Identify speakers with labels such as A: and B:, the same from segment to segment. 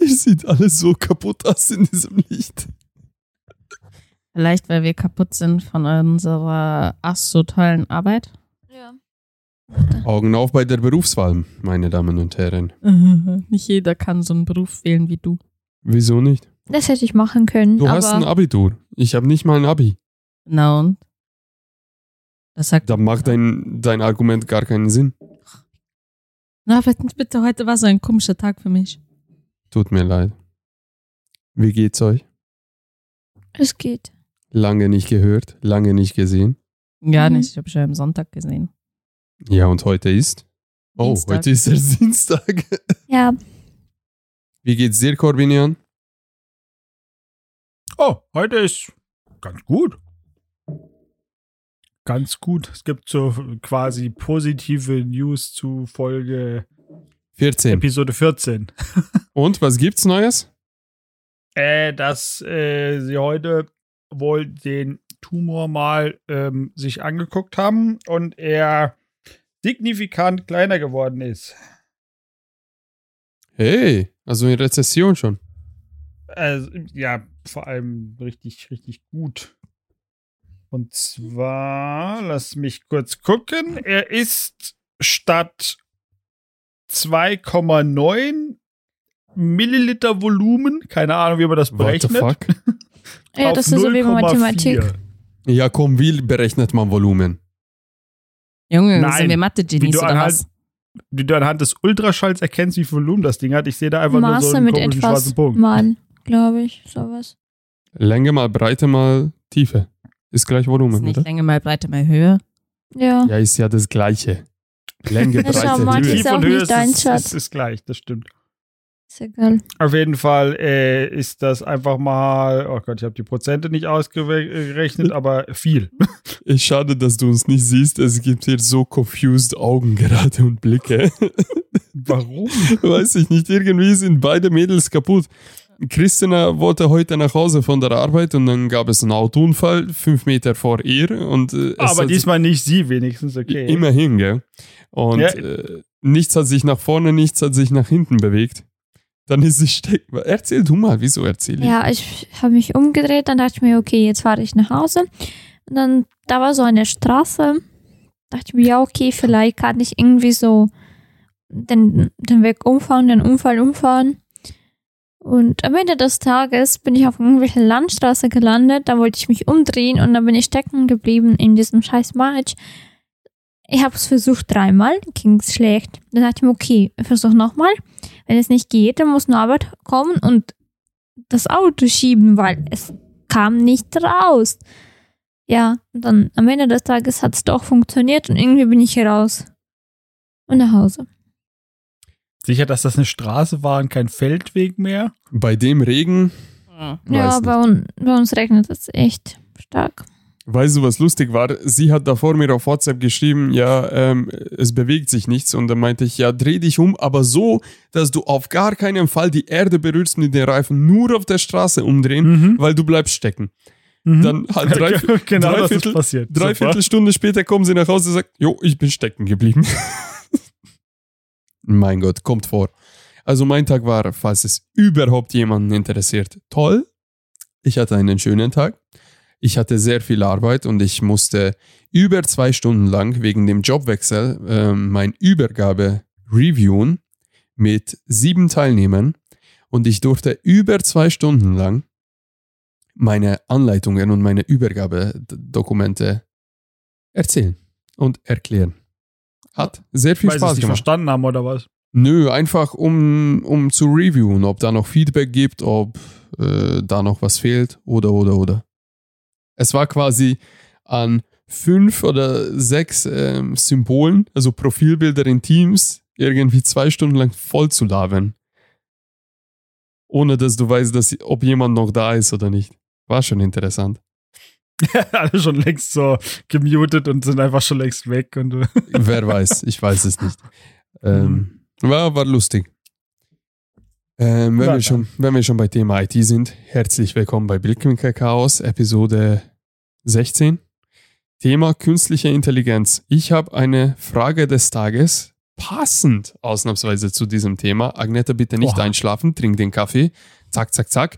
A: Ihr sieht alles so kaputt aus in diesem Licht.
B: Vielleicht, weil wir kaputt sind von unserer ach so tollen Arbeit.
C: Ja.
A: Augen auf bei der Berufswahl, meine Damen und Herren.
B: Nicht jeder kann so einen Beruf wählen wie du.
A: Wieso nicht?
C: Das hätte ich machen können.
A: Du
C: aber
A: hast ein Abitur. Ich habe nicht mal ein Abi.
B: Na und? Das sagt.
A: Da macht dein, dein Argument gar keinen Sinn.
B: Na, bitte, heute war so ein komischer Tag für mich.
A: Tut mir leid. Wie geht's euch?
C: es geht.
A: Lange nicht gehört, lange nicht gesehen.
B: Gar
C: Mhm.
B: nicht, ich habe schon am Sonntag gesehen.
A: Ja, und heute ist? Oh,
B: Dienstag.
A: heute ist der Dienstag.
C: Ja,
A: Wie geht's dir, Corbinian?
D: Oh, heute ist ganz gut. Ganz gut. Es gibt so quasi positive News zu Folge
A: 14.
D: Episode 14.
A: Und was gibt's Neues?
D: Äh, dass äh, sie heute wohl den Tumor mal ähm, sich angeguckt haben und er signifikant kleiner geworden ist.
A: Hey, also in Rezession schon.
D: Also, ja, vor allem richtig, richtig gut. Und zwar, lass mich kurz gucken. Er ist statt 2,9 Milliliter Volumen, keine Ahnung, wie man das
A: What the
D: berechnet.
A: fuck?
C: ja das ist so wie
D: 0,4.
C: Mathematik.
A: Ja, komm, wie berechnet man Volumen?
B: Junge,
D: Nein,
B: sind wir
D: Wie
B: Mathe-Genies
D: du,
B: oder
D: anhand,
B: was?
D: wie du anhand des Ultraschalls erkennst, wie viel Volumen das Ding hat. Ich sehe da einfach nur so
C: Maße
D: einen
C: mit
D: komischen
C: etwas
D: schwarzen Punkt.
C: mal, glaube ich, sowas.
A: Länge mal Breite mal Tiefe. Ist gleich
B: Ist
A: Volumen,
B: nicht
A: oder?
B: Länge mal Breite mal Höhe.
C: Ja.
A: Ja, ist ja das Gleiche. Länge,
C: Ja, schau
A: Breite,
C: mal,
A: Höhe.
C: ist auch nicht
D: ist,
C: dein
D: ist,
C: Schatz.
D: ist, ist gleich, das stimmt.
C: Ist egal.
D: Auf jeden Fall äh, ist das einfach mal, oh Gott, ich habe die Prozente nicht ausgerechnet, aber viel.
A: Ist schade, dass du uns nicht siehst. Es gibt hier so confused Augen gerade und Blicke.
D: Warum?
A: Weiß ich nicht. Irgendwie sind beide Mädels kaputt. Christina wollte heute nach Hause von der Arbeit und dann gab es einen Autounfall, fünf Meter vor ihr. Und, äh, es
D: aber diesmal nicht sie wenigstens, okay.
A: Immerhin, gell? Und
D: Ja.
A: äh, nichts hat sich nach vorne, nichts hat sich nach hinten bewegt. Dann ist sie stecken. Erzähl du mal, wieso erzähl ich?
C: Ja, ich habe mich umgedreht, dann dachte ich mir, okay, jetzt fahre ich nach Hause. Und dann, da war so eine Straße. Dachte ich mir, ja, okay, vielleicht kann ich irgendwie so den, den Weg umfahren, den Unfall umfahren. Und am Ende des Tages bin ich auf irgendwelche Landstraße gelandet, da wollte ich mich umdrehen und dann bin ich stecken geblieben in diesem scheiß March. Ich habe es versucht dreimal, ging es schlecht. Dann dachte ich mir, okay, ich versuche nochmal. Wenn es nicht geht, dann muss Norbert kommen und das Auto schieben, weil es kam nicht raus. Ja, dann am Ende des Tages hat es doch funktioniert und irgendwie bin ich hier raus. Und nach Hause.
D: Sicher, dass das eine Straße war und kein Feldweg mehr?
A: Bei dem Regen,
B: Hm.
C: ja, bei, un bei uns regnet es echt stark.
A: weißt du, was lustig war? Sie hat davor mir auf WhatsApp geschrieben, ja, ähm, es bewegt sich nichts. Und dann meinte ich, ja, dreh dich um, aber so, dass du auf gar keinen Fall die Erde berührst mit den Reifen, nur auf der Straße umdrehen,
D: Mhm.
A: weil du bleibst stecken.
D: Mhm.
A: Dann halt drei,
D: genau das
A: Dreiviertel-
D: ist passiert.
A: Dreiviertel Stunde später kommen sie nach Hause und sagt, jo, ich bin stecken geblieben. Mein Gott, kommt vor. Also mein Tag war, falls es überhaupt jemanden interessiert, toll. Ich hatte einen schönen Tag. Ich hatte sehr viel Arbeit und ich musste über zwei Stunden lang wegen dem Jobwechsel ähm, mein Übergabe reviewen mit sieben Teilnehmern und ich durfte über zwei Stunden lang meine Anleitungen und meine Übergabedokumente erzählen und erklären. Hat sehr viel
D: Weil
A: Spaß
D: nicht
A: gemacht.
D: verstanden haben oder was?
A: Nö, einfach um, um zu reviewen, ob da noch Feedback gibt, ob äh, da noch was fehlt oder oder oder. Es war quasi an fünf oder sechs ähm, Symbolen, also Profilbilder in Teams, irgendwie zwei Stunden lang voll zu labern. Ohne dass du weißt, dass, ob jemand noch da ist oder nicht. War schon interessant.
D: Alle schon längst so gemutet und sind einfach schon längst weg. Und, äh,
A: Wer weiß, ich weiß es nicht. Ähm, war, war lustig. Ähm, wenn,
D: Ja,
A: wir schon, wenn wir schon bei Thema IT sind, herzlich willkommen bei Blickwinkel Chaos, Episode 16. Thema künstliche Intelligenz. Ich habe eine Frage des Tages, passend ausnahmsweise zu diesem Thema. Agneta, bitte nicht
D: Oha.
A: einschlafen, trink den Kaffee. Zack, zack, zack.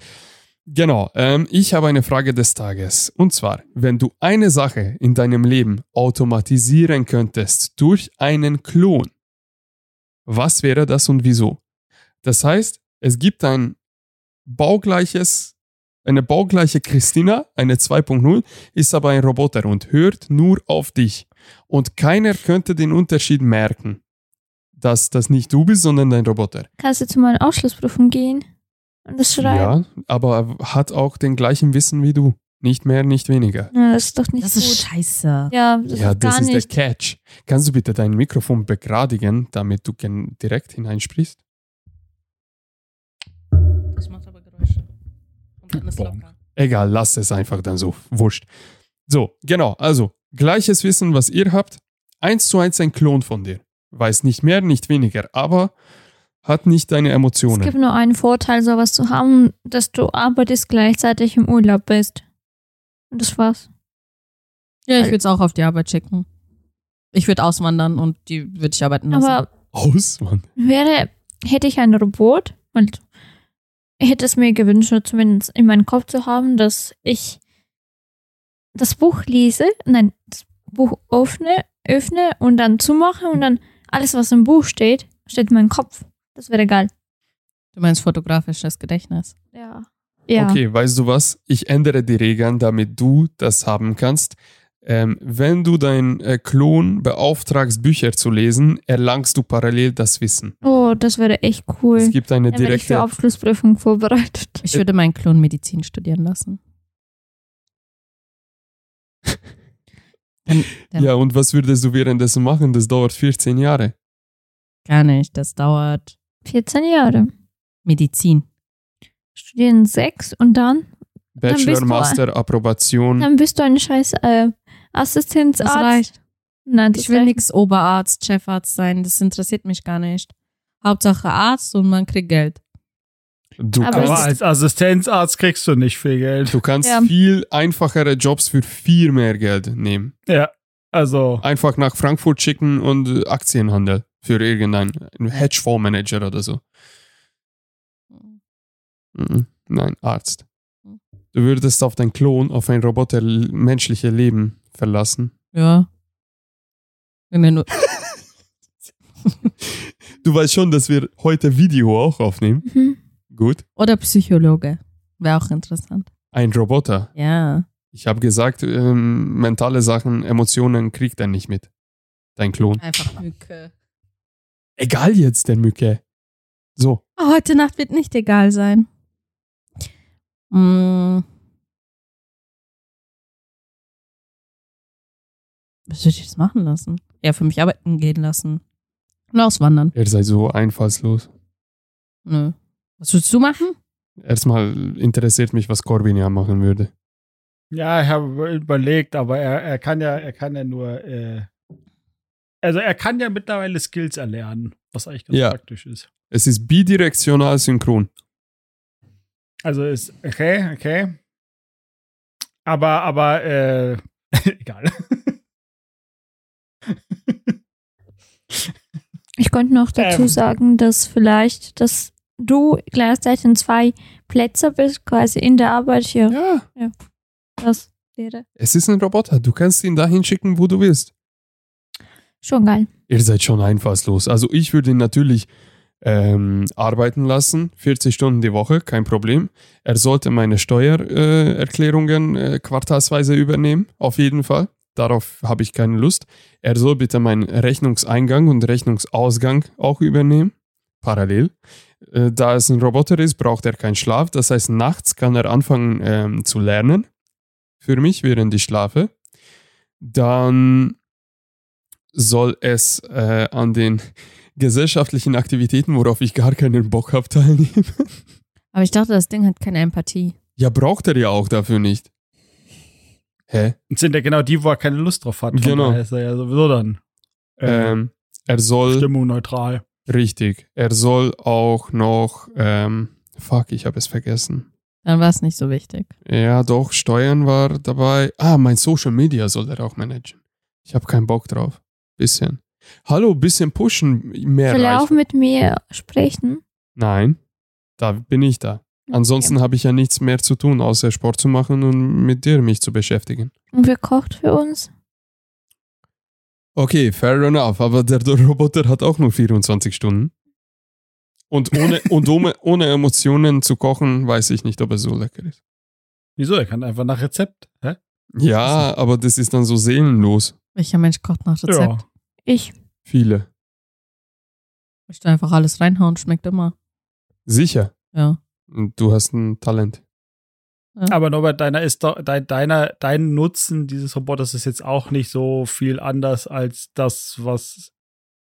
A: Genau, ähm, ich habe eine Frage des Tages. Und zwar, wenn du eine Sache in deinem Leben automatisieren könntest durch einen Klon, was wäre das und wieso? Das heißt, es gibt ein baugleiches, eine baugleiche Christina, eine 2.0, ist aber ein Roboter und hört nur auf dich. Und keiner könnte den Unterschied merken, dass das nicht du bist, sondern dein Roboter.
C: Kannst du zu meiner Ausschlussprüfung gehen und das schreiben?
A: Ja, aber er hat auch den gleichen Wissen wie du. Nicht mehr, nicht weniger.
C: Ja, das ist doch nicht
B: Das
C: gut.
B: ist scheiße.
C: ja, das
A: ja,
C: ist
A: das
C: gar
A: ist
C: nicht.
A: der Catch. Kannst du bitte dein Mikrofon begradigen, damit du direkt hineinsprichst?
B: Das macht aber Geräusche. Und dann ist locker.
A: Egal, lass es einfach dann so. Wurscht. So, genau. Also, gleiches Wissen, was ihr habt. Eins zu eins ein Klon von dir. Weiß nicht mehr, nicht weniger, aber hat nicht deine
C: Es
A: Emotionen.
C: gibt nur einen Vorteil, sowas zu haben, dass du arbeitest gleichzeitig im Urlaub bist. Und das war's.
B: Ja, ich würde es auch auf die Arbeit schicken. Ich würde auswandern und die würde ich arbeiten lassen.
C: Aber
A: Aus, Mann.
C: wäre, hätte ich ein Robot und ich hätte es mir gewünscht, zumindest in meinem Kopf zu haben, dass ich das Buch lese, nein, das Buch öffne, öffne und dann zumache und dann alles, was im Buch steht, steht in meinem Kopf. Das wäre geil.
B: du meinst fotografisches Gedächtnis.
C: Ja. Ja.
A: Okay, weißt du was? Ich ändere die Regeln, damit du das haben kannst. Ähm, wenn du deinen äh, Klon beauftragst, Bücher zu lesen, erlangst du parallel das Wissen.
C: Oh, das wäre echt cool.
A: Es gibt eine
C: werde ich für
A: direkte.
C: Abschlussprüfung vorbereitet.
B: Ich würde meinen Klon Medizin studieren lassen. Dann, dann
A: Ja, und was würdest du währenddessen machen? Das dauert 14 Jahre.
B: Gar nicht. Das dauert
C: 14 Jahre.
B: Medizin.
C: Studieren sechs und dann,
A: Bachelor,
C: du-
A: Master, Approbation.
C: dann bist du ein scheiß äh, Assistenzarzt.
B: Das reicht.
C: Nein, das
B: Ich will nix Oberarzt, Chefarzt sein. Das interessiert mich gar nicht. Hauptsache Arzt und man kriegt Geld.
A: Du
C: Aber
A: kannst,
D: als Assistenzarzt kriegst du nicht viel Geld.
A: du kannst
C: Ja.
A: viel einfachere Jobs für viel mehr Geld nehmen.
D: Ja, also
A: Einfach nach Frankfurt schicken und Aktienhandel für irgendeinen Hedgefondsmanager oder so. Mhm. Nein, Arzt.
B: Mhm.
A: Du würdest auf dein Klon, auf ein Roboter menschliche Leben verlassen.
B: Ja. Wenn wir nur,
A: Du weißt schon, dass wir heute Video auch aufnehmen.
C: Mhm.
A: Gut.
B: oder Psychologe. Wäre auch interessant.
A: Ein Roboter.
B: Ja.
A: Ich habe gesagt, ähm, mentale Sachen, Emotionen kriegt er nicht mit. Dein Klon.
B: Einfach Mücke.
A: Egal jetzt, der Mücke. So.
B: Oh, heute Nacht wird nicht egal sein. Mm. Was würde ich jetzt machen lassen? Ja, für mich arbeiten gehen lassen. Und auswandern.
A: Ihr seid so einfallslos.
B: Nö. Was würdest du machen?
A: Erstmal interessiert mich, was Corbin ja machen würde.
D: Ja, ich habe überlegt, aber er, er kann ja, er kann ja nur, äh, also er kann ja mittlerweile Skills erlernen, was eigentlich ganz
A: Ja.
D: praktisch ist.
A: Es ist bidirektional synchron.
D: Also ist okay, okay. Aber, aber, äh, egal.
C: Ich könnte noch dazu
D: Ähm.
C: sagen, dass vielleicht, dass du gleichzeitig in zwei Plätze bist, quasi in der Arbeit hier.
A: Ja,
C: Das wäre
A: es ist ein Roboter. Du kannst ihn dahin schicken, wo du willst.
C: Schon geil.
A: Ihr seid schon einfallslos. Also ich würde ihn natürlich ähm, arbeiten lassen, 40 Stunden die Woche, kein Problem. Er sollte meine Steuererklärungen äh, äh, quartalsweise übernehmen, auf jeden Fall. Darauf habe ich keine Lust. Er soll bitte meinen Rechnungseingang und Rechnungsausgang auch übernehmen, parallel. Äh, da es ein Roboter ist, braucht er keinen Schlaf. Das heißt, nachts kann er anfangen ähm, zu lernen. Für mich, während ich schlafe. Dann soll es äh, an den gesellschaftlichen Aktivitäten, worauf ich gar keinen Bock habe, teilnehmen.
B: Aber ich dachte, das Ding hat keine Empathie.
A: Ja, braucht er ja auch dafür nicht. Hä?
D: Das sind ja genau die, wo er keine Lust drauf hat.
A: Genau.
D: ist er ja sowieso dann äh,
A: Ähm, er soll,
D: stimmungneutral.
A: richtig, er soll auch noch, ähm, fuck, ich habe es vergessen.
B: Dann war es nicht so wichtig.
A: Ja, doch, Steuern war dabei. Ah, mein Social Media soll er auch managen. Ich habe keinen Bock drauf. Bisschen. Hallo, bisschen pushen, mehr
C: Will er auch mit mir sprechen?
A: Nein, da bin ich da. Ansonsten habe ich ja nichts mehr zu tun, außer Sport zu machen und mit dir mich zu beschäftigen.
C: Und wer kocht für uns?
A: Okay, fair enough, aber der Roboter hat auch nur 24 Stunden. Und ohne, und ohne, ohne Emotionen zu kochen, weiß ich nicht, ob er so lecker ist.
D: Wieso? Er kann einfach nach Rezept. Hä?
A: Ja, aber das ist dann so seelenlos.
B: Welcher Mensch kocht nach Rezept?
D: Ja.
C: Ich.
A: Viele.
B: Ich da einfach alles reinhauen, schmeckt immer.
A: Sicher.
B: Ja.
A: Und du hast ein Talent.
D: Aber Norbert, deiner ist doch, dein, deiner, dein Nutzen dieses Roboters ist jetzt auch nicht so viel anders als das, was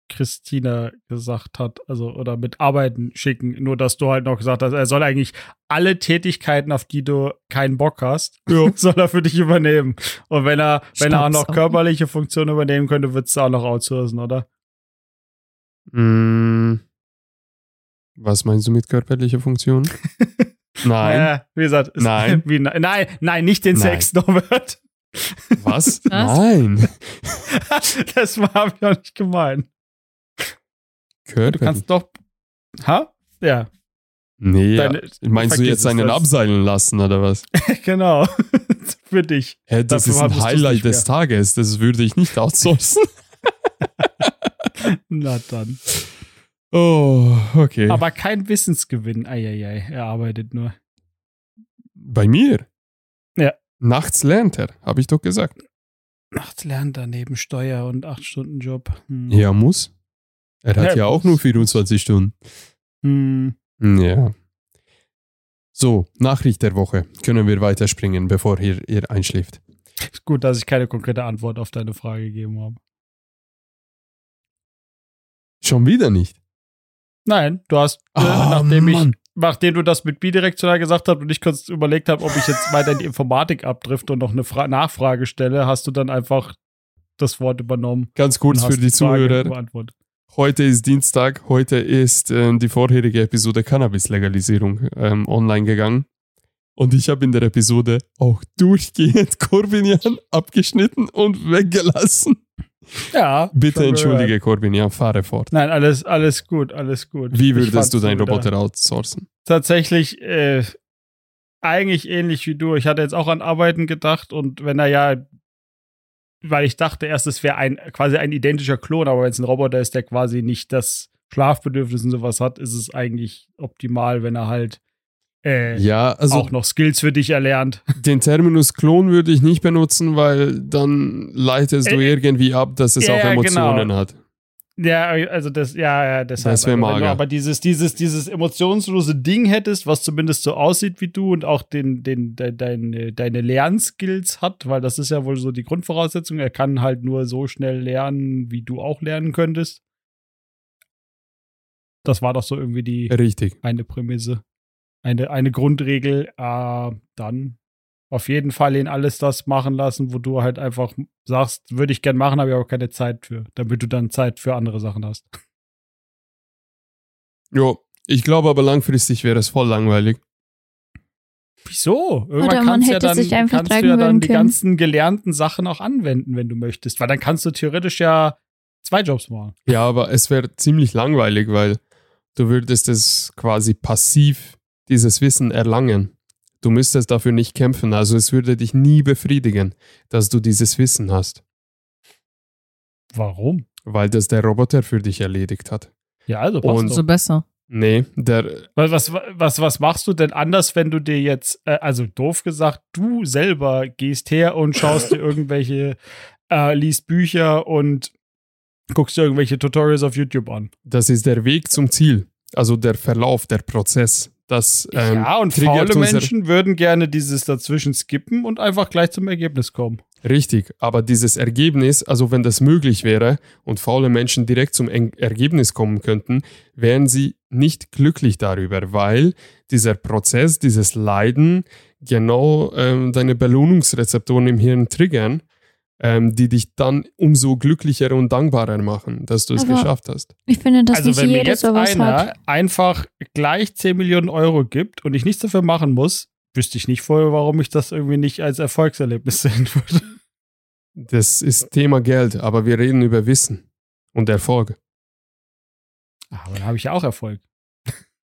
D: Christina gesagt hat, also oder mit Arbeiten schicken. Nur dass du halt noch gesagt hast, er soll eigentlich alle Tätigkeiten, auf die du keinen Bock hast, soll er für dich übernehmen. Und wenn er, wenn er auch noch
B: Staubsaugen.
D: körperliche Funktionen übernehmen könnte, würdest du auch noch outsourcen, oder?
A: Mm, was meinst du mit körperlicher Funktion? Nein.
D: Äh, wie gesagt,
A: Nein.
D: Wie, nein, nein, nicht den
A: Nein.
D: Sex, Norbert.
A: Was?
B: Was?
A: Nein.
D: das habe ich auch nicht gemeint. Du
A: Körperlich.
D: kannst doch. Ha? Ja,
A: nee,
D: deine-
A: meinst du jetzt einen
D: das-
A: abseilen lassen oder was?
D: genau. Für dich.
A: Hä, das
D: Dafür
A: ist ein Highlight des Tages. Das würde ich nicht outsourcen.
D: Na dann.
A: oh, okay.
D: Aber kein Wissensgewinn. Eieiei, er arbeitet nur.
A: Bei mir?
D: Ja.
A: Nachts lernt er, habe ich doch gesagt.
D: Nachts lernt er neben Steuer und 8-Stunden-Job. Hm.
A: Ja, muss. Er hat
D: Ja,
A: ja, auch nur 24 Stunden.
D: Hm.
A: Ja. So, Nachricht der Woche. Können wir weiterspringen, bevor ihr, ihr einschläft.
D: Ist gut, dass ich keine konkrete Antwort auf deine Frage gegeben habe.
A: Schon wieder nicht.
D: Nein, du hast, äh,
A: Ah,
D: nachdem, ich, nachdem du das mit bidirektional gesagt hast und ich kurz überlegt habe, ob ich jetzt weiter in die Informatik abdrifte und noch eine Fra Nachfrage stelle, hast du dann einfach das Wort übernommen.
A: Ganz kurz für die Zuhörer. Heute ist Dienstag, heute ist ähm, die vorherige Episode Cannabis-Legalisierung ähm, online gegangen. Und ich habe in der Episode auch durchgehend Corbinian abgeschnitten und weggelassen.
D: Ja.
A: Bitte entschuldige. Corbinian, fahre fort.
D: Nein, alles, alles gut, alles gut.
A: Wie würdest du deinen
D: wieder-
A: Roboter outsourcen?
D: Tatsächlich, äh, eigentlich ähnlich wie du. Ich hatte jetzt auch an Arbeiten gedacht und wenn er ja, weil ich dachte erst, es wäre ein, quasi ein identischer Klon, aber wenn es ein Roboter ist, der quasi nicht das Schlafbedürfnis und sowas hat, ist es eigentlich optimal, wenn er halt äh,
A: Ja, also
D: auch noch Skills für dich erlernt.
A: den Terminus Klon würde ich nicht benutzen, weil dann leitest du
D: Äh,
A: irgendwie ab, dass es
D: ja,
A: auch Emotionen
D: genau.
A: hat.
D: Ja, also das, ja, ja, deshalb.
A: Das wär
D: aber, wenn
A: mager.
D: aber dieses, dieses, dieses emotionslose Ding hättest, was zumindest so aussieht wie du und auch den, den, de, deine, deine Lernskills hat, weil das ist ja wohl so die Grundvoraussetzung. Er kann halt nur so schnell lernen, wie du auch lernen könntest. Das war doch so irgendwie die
A: Richtig.
D: eine Prämisse. Eine, eine Grundregel. Äh, dann auf jeden Fall ihn alles das machen lassen, wo du halt einfach sagst, würde ich gern machen, habe ich aber keine Zeit für, damit du dann Zeit für andere Sachen hast.
A: Jo, ich glaube aber langfristig wäre es voll langweilig.
D: Wieso? Irgendwann
C: Oder man
D: kannst, ja
C: hätte
D: dann,
C: sich einfach
D: kannst du
C: tragen
D: ja dann die
C: können.
D: ganzen gelernten Sachen auch anwenden, wenn du möchtest. Weil dann kannst du theoretisch ja zwei Jobs machen.
A: Ja, aber es wäre ziemlich langweilig, weil du würdest es quasi passiv dieses Wissen erlangen. Du müsstest dafür nicht kämpfen. Also es würde dich nie befriedigen, dass du dieses Wissen hast,
D: Warum?
A: weil das der Roboter für dich erledigt hat.
D: Ja, also passt
A: Und-.
B: So besser.
A: Nee, der,
D: Was, was, was, was machst du denn anders, wenn du dir jetzt, äh, also doof gesagt, du selber gehst her und schaust dir irgendwelche, äh, liest Bücher und guckst dir irgendwelche Tutorials auf YouTube an?
A: das ist der Weg zum Ziel. Also der Verlauf, der Prozess. Das ähm,
D: ja, und faule Menschen würden gerne dieses dazwischen skippen und einfach gleich zum Ergebnis kommen.
A: Richtig, aber dieses Ergebnis, also wenn das möglich wäre und faule Menschen direkt zum Ergebnis kommen könnten, wären sie nicht glücklich darüber, weil dieser Prozess, dieses Leiden genau ähm, deine Belohnungsrezeptoren im Hirn triggern, ähm, die dich dann umso glücklicher und dankbarer machen, dass du es
C: Aber-
A: geschafft hast.
C: Ich finde, dass
D: also
C: nicht
D: wenn mir jetzt
C: sowas
D: einer
C: hat.
D: einfach gleich 10 Millionen Euro gibt und ich nichts dafür machen muss, wüsste ich nicht vorher, warum ich das irgendwie nicht als Erfolgserlebnis sehen würde.
A: Das ist Thema Geld, aber wir reden über Wissen. und Erfolg.
D: Ah, Aber dann habe ich ja auch Erfolg.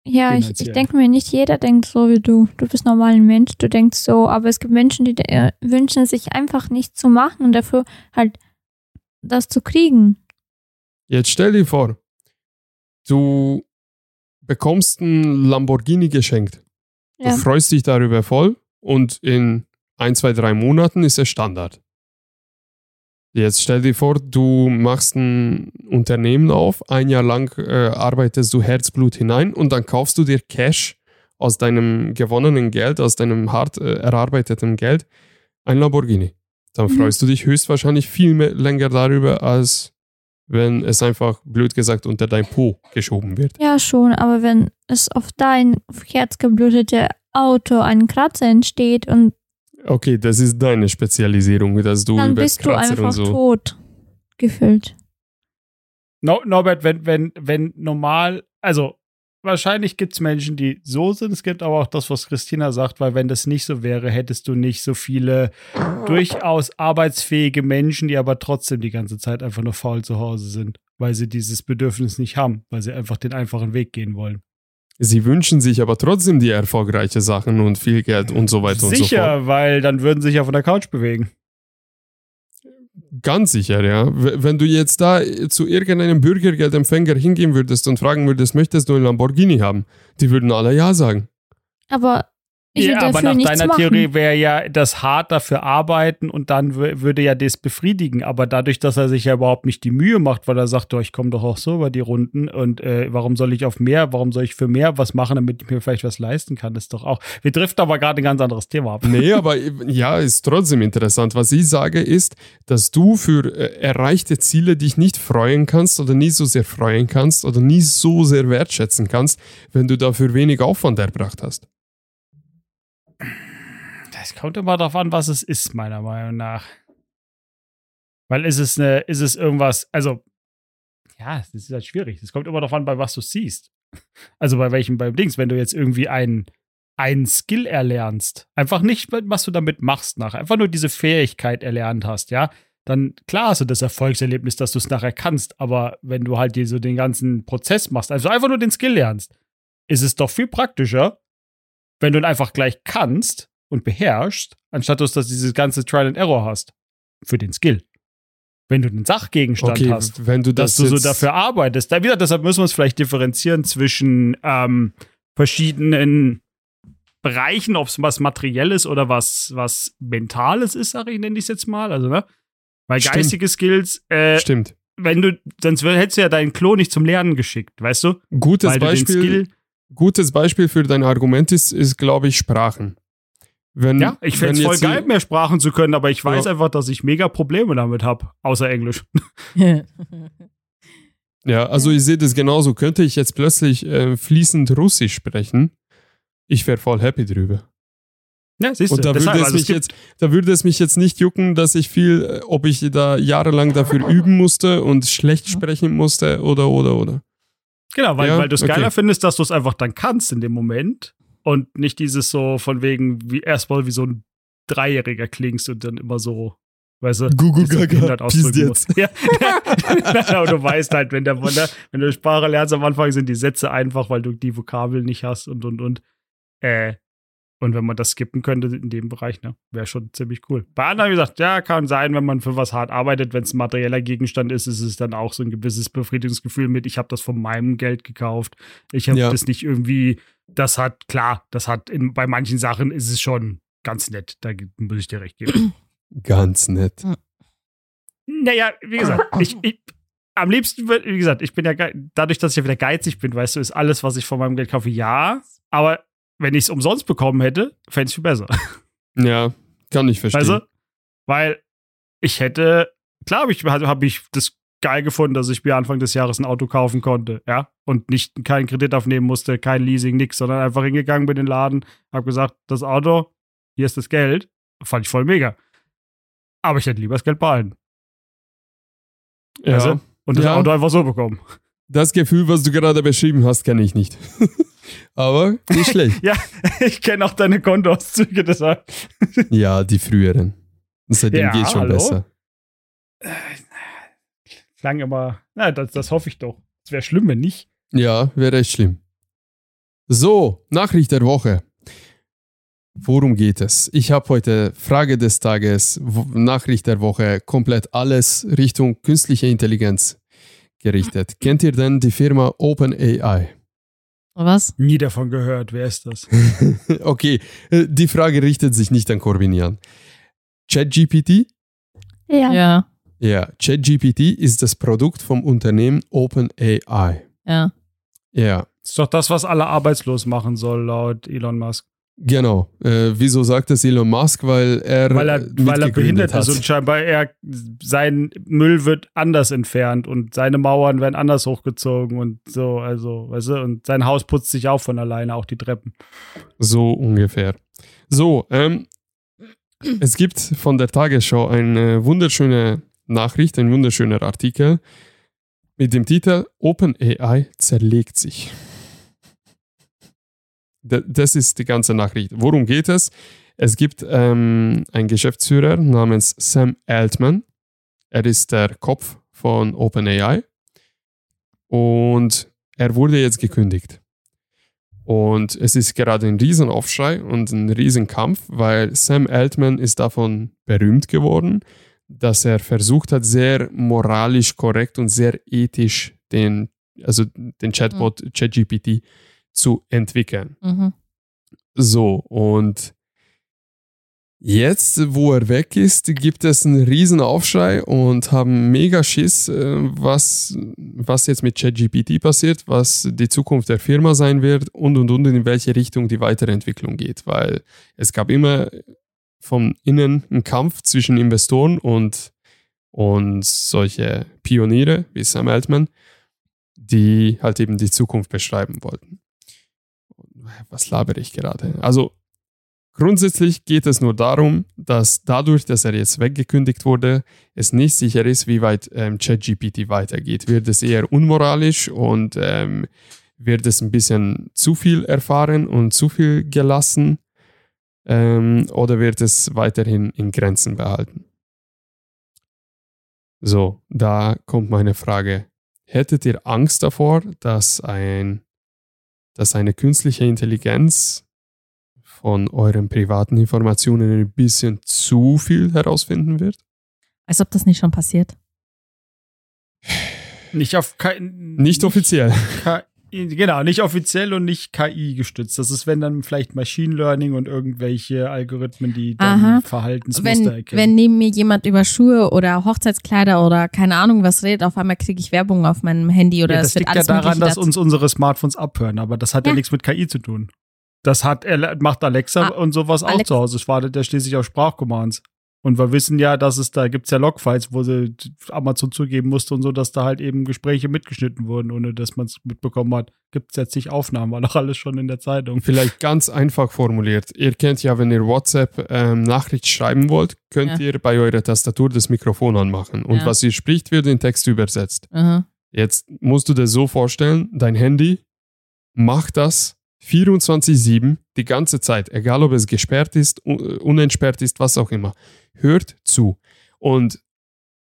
C: Ja, ich, ich denke mir, nicht jeder denkt so wie du. Du bist normal ein Mensch, du denkst so, aber es gibt Menschen, die äh, wünschen sich einfach nicht zu machen und dafür halt das zu kriegen.
A: Jetzt stell dir vor, du bekommst ein Lamborghini geschenkt.
C: Ja.
A: Du freust dich darüber voll und in ein, zwei, drei Monaten ist es Standard. Jetzt stell dir vor, du machst ein Unternehmen auf, ein Jahr lang äh, arbeitest du Herzblut hinein und dann kaufst du dir Cash aus deinem gewonnenen Geld, aus deinem hart äh, erarbeiteten Geld, ein Lamborghini. Dann
C: Mhm.
A: freust du dich höchstwahrscheinlich viel mehr, länger darüber, als wenn es einfach, blöd gesagt, unter dein Po geschoben wird.
C: Ja, schon, aber wenn es auf dein herzgeblutete Auto ein Kratzer entsteht und
A: Okay, das ist deine Spezialisierung, dass du
C: dann
A: über
C: bist du einfach
A: und so.
C: tot gefüllt.
D: No, Norbert, wenn, wenn, wenn normal, also wahrscheinlich gibt es Menschen, die so sind. Es gibt aber auch das, was Christina sagt, weil wenn das nicht so wäre, hättest du nicht so viele durchaus arbeitsfähige Menschen, die aber trotzdem die ganze Zeit einfach nur faul zu Hause sind, weil sie dieses Bedürfnis nicht haben, weil sie einfach den einfachen Weg gehen wollen.
A: Sie wünschen sich aber trotzdem die erfolgreiche Sachen und viel Geld und so weiter und so fort.
D: Sicher, weil dann würden sie sich auf der Couch bewegen.
A: Ganz sicher, ja. Wenn du jetzt da zu irgendeinem Bürgergeldempfänger hingehen würdest und fragen würdest, möchtest du ein Lamborghini haben? Die würden alle ja sagen.
C: Aber ich
D: ja, aber nach deiner
C: machen.
D: Theorie wäre ja das hart dafür arbeiten und dann wür- würde ja das befriedigen. Aber dadurch, dass er sich ja überhaupt nicht die Mühe macht, weil er sagt, oh, ich komme doch auch so über die Runden und äh, warum soll ich auf mehr, warum soll ich für mehr was machen, damit ich mir vielleicht was leisten kann, ist doch auch. Wir driften aber gerade ein ganz anderes Thema ab.
A: Nee, aber ja, ist trotzdem interessant. Was ich sage ist, dass du für äh, erreichte Ziele dich nicht freuen kannst oder nie so sehr freuen kannst oder nie so sehr wertschätzen kannst, wenn du dafür wenig Aufwand erbracht hast.
D: Das kommt immer darauf an, was es ist, meiner Meinung nach. Weil ist es eine, ist es irgendwas, also, ja, das ist halt schwierig. Es kommt immer darauf an, bei was du siehst. Also bei welchem, beim Dings, wenn du jetzt irgendwie einen, einen Skill erlernst, einfach nicht, was du damit machst nachher, einfach nur diese Fähigkeit erlernt hast, ja, dann klar hast du das Erfolgserlebnis, dass du es nachher kannst, aber wenn du halt dir so den ganzen Prozess machst, also einfach nur den Skill lernst, ist es doch viel praktischer, wenn du ihn einfach gleich kannst und beherrschst, anstatt dass du dieses ganze Trial and Error hast. Für den Skill. Wenn du einen Sachgegenstand
A: Okay,
D: hast,
A: wenn du
D: dass
A: das,
D: du so dafür arbeitest. Da wieder, deshalb müssen wir es vielleicht differenzieren zwischen ähm, verschiedenen Bereichen, ob es was Materielles oder was, was Mentales ist, sage ich, nenne ich es jetzt mal. Also, ne? Weil
A: Stimmt.
D: geistige Skills, äh,
A: Stimmt.
D: wenn du, sonst hättest du ja deinen Klo nicht zum Lernen geschickt, weißt du?
A: Gutes
D: Weil du den
A: Beispiel.
D: Skill,
A: Gutes Beispiel für dein Argument ist, ist glaube ich, Sprachen. Wenn,
D: ja, ich fände es voll geil, mehr Sprachen zu können, aber ich weiß
A: Ja.
D: einfach, dass ich mega Probleme damit habe, außer Englisch.
A: Ja, also ich sehe das genauso. Könnte ich jetzt plötzlich äh, fließend Russisch sprechen, ich wäre voll happy drüber.
D: Ja, siehst
A: Und
D: du.
A: da
D: Deshalb,
A: würde, es
D: also
A: mich
D: gibt-
A: jetzt, da würde es mich jetzt nicht jucken, dass ich viel, äh, ob ich da jahrelang dafür üben musste und schlecht sprechen musste oder, oder, oder.
D: Genau, weil,
A: Ja,
D: weil du es
A: okay.
D: geiler findest, dass du es einfach dann kannst in dem Moment und nicht dieses so von wegen, wie erstmal wie so ein Dreijähriger klingst und dann immer so, weißt du, so
A: Gaga, jetzt.
D: musst. Ja. Aber du weißt halt, wenn, der, wenn, du Sprache lernst am Anfang, sind die Sätze einfach, weil du die Vokabeln nicht hast und und und. Äh, und wenn man das skippen könnte in dem Bereich, ne, wäre schon ziemlich cool. Bei anderen, wie gesagt, ja, kann sein, wenn man für was hart arbeitet, wenn es ein materieller Gegenstand ist, ist es dann auch so ein gewisses Befriedigungsgefühl mit, ich habe das von meinem Geld gekauft. Ich habe
A: Ja.
D: das nicht irgendwie, das hat, klar, das hat, in, bei manchen Sachen ist es schon ganz nett, da muss ich dir recht geben.
A: Ganz nett.
D: naja, wie gesagt, ich, ich am liebsten, wie gesagt, ich bin ja, dadurch, dass ich ja wieder geizig bin, weißt du, ist alles, was ich von meinem Geld kaufe, ja, aber wenn ich es umsonst bekommen hätte, fände ich viel besser.
A: Ja, kann ich verstehen.
D: Weißt du? Weil ich hätte, klar habe ich, hab ich das geil gefunden, dass ich mir Anfang des Jahres ein Auto kaufen konnte, ja, und nicht keinen Kredit aufnehmen musste, kein Leasing, nix, sondern einfach hingegangen bin in den Laden, habe gesagt, das Auto, hier ist das Geld, fand ich voll mega. Aber ich hätte lieber das Geld behalten.
A: ja.
D: Du? Und das
A: Ja.
D: Auto einfach so bekommen.
A: Das Gefühl, was du gerade beschrieben hast, kenne ich nicht. Aber nicht schlecht.
D: Ja, ich kenne auch deine Kontoauszüge, deshalb.
A: Ja, die früheren. Seitdem
D: Ja,
A: geht schon
D: hallo?
A: besser.
D: klang immer, na, das, das hoffe ich doch. Es wäre schlimm, wenn nicht.
A: Ja, wäre echt schlimm. So, Nachricht der Woche. Worum geht es? Ich habe heute Frage des Tages, Nachricht der Woche, komplett alles Richtung künstliche Intelligenz gerichtet. Kennt ihr denn die Firma OpenAI?
B: Was?
D: Nie davon gehört. Wer ist das?
A: okay, äh, die Frage richtet sich nicht an Corbinian. ChatGPT?
C: Ja.
B: Ja.
A: Ja, ChatGPT ist das Produkt vom Unternehmen OpenAI.
B: Ja.
A: Ja,
D: ist doch das, was alle arbeitslos machen soll, laut Elon Musk.
A: Genau. Äh, wieso sagt es Elon Musk? Weil er,
D: Weil er, weil er behindert
A: hat.
D: ist und scheinbar er, sein Müll wird anders entfernt und seine Mauern werden anders hochgezogen und so, also, weißt du, und sein Haus putzt sich auch von alleine, auch die Treppen.
A: So ungefähr. So, ähm, es gibt von der Tagesschau eine wunderschöne Nachricht, ein wunderschöner Artikel mit dem Titel OpenAI zerlegt sich. Das ist die ganze Nachricht. Worum geht es? Es gibt ähm, einen Geschäftsführer namens Sam Altman. Er ist der Kopf von OpenAI. Und er wurde jetzt gekündigt. Und es ist gerade ein Riesenaufschrei und ein Riesenkampf, weil Sam Altman ist davon berühmt geworden, dass er versucht hat, sehr moralisch korrekt und sehr ethisch den, also den Chatbot ChatGPT zu entwickeln.
B: Mhm.
A: So, und jetzt, wo er weg ist, gibt es einen riesen Aufschrei und haben mega Schiss, äh, was, was jetzt mit ChatGPT passiert, was die Zukunft der Firma sein wird und und und in welche Richtung die Weiterentwicklung geht, weil es gab immer von innen einen Kampf zwischen Investoren und, und solche Pioniere wie Sam Altman, die halt eben die Zukunft beschreiben wollten. Was labere ich gerade? Also grundsätzlich geht es nur darum, dass dadurch, dass er jetzt weggekündigt wurde, es nicht sicher ist, wie weit ähm, ChatGPT weitergeht. Wird es eher unmoralisch und ähm, wird es ein bisschen zu viel erfahren und zu viel gelassen ähm, oder wird es weiterhin in Grenzen behalten? So, da kommt meine Frage. Hättet ihr Angst davor, dass, ein, dass eine künstliche Intelligenz von euren privaten Informationen ein bisschen zu viel herausfinden wird?
B: Als ob das nicht schon passiert.
D: Nicht auf kein,
A: Nicht offiziell.
D: Genau, nicht offiziell und nicht KI gestützt. Das ist, wenn dann vielleicht Machine Learning und irgendwelche Algorithmen, die dann
B: Aha.
D: Verhaltensmuster
B: Wenn,
D: erkennen.
B: wenn neben mir jemand über Schuhe oder Hochzeitskleider oder keine Ahnung was redet, auf einmal kriege ich Werbung auf meinem Handy oder
D: ja,
B: es
D: das
B: wird
D: liegt ja
B: alles
D: daran,
B: Mögliche
D: dass
B: dazu-
D: uns unsere Smartphones abhören, aber das hat ja,
B: Ja.
D: nichts mit KI zu tun. Das hat, er macht Alexa
B: Ah,
D: und sowas auch
B: Alex-
D: zu Hause. Es wartet ja schließlich auf Sprachcommands. Und wir wissen ja, dass es da gibt's ja Logfiles, wo sie Amazon zugeben musste und so, dass da halt eben Gespräche mitgeschnitten wurden, ohne dass man es mitbekommen hat. Gibt's jetzt nicht Aufnahmen, war doch alles schon in der Zeitung.
A: Vielleicht ganz einfach formuliert. Ihr kennt ja, wenn ihr WhatsApp ähm, Nachricht schreiben wollt, könnt
B: Ja.
A: ihr bei eurer Tastatur das Mikrofon anmachen. Und
B: Ja.
A: was ihr spricht, wird in Text übersetzt.
B: Aha.
A: Jetzt musst du dir so vorstellen, dein Handy macht das 24-7 die ganze Zeit, egal ob es gesperrt ist, un- unentsperrt ist, was auch immer. Hört zu. Und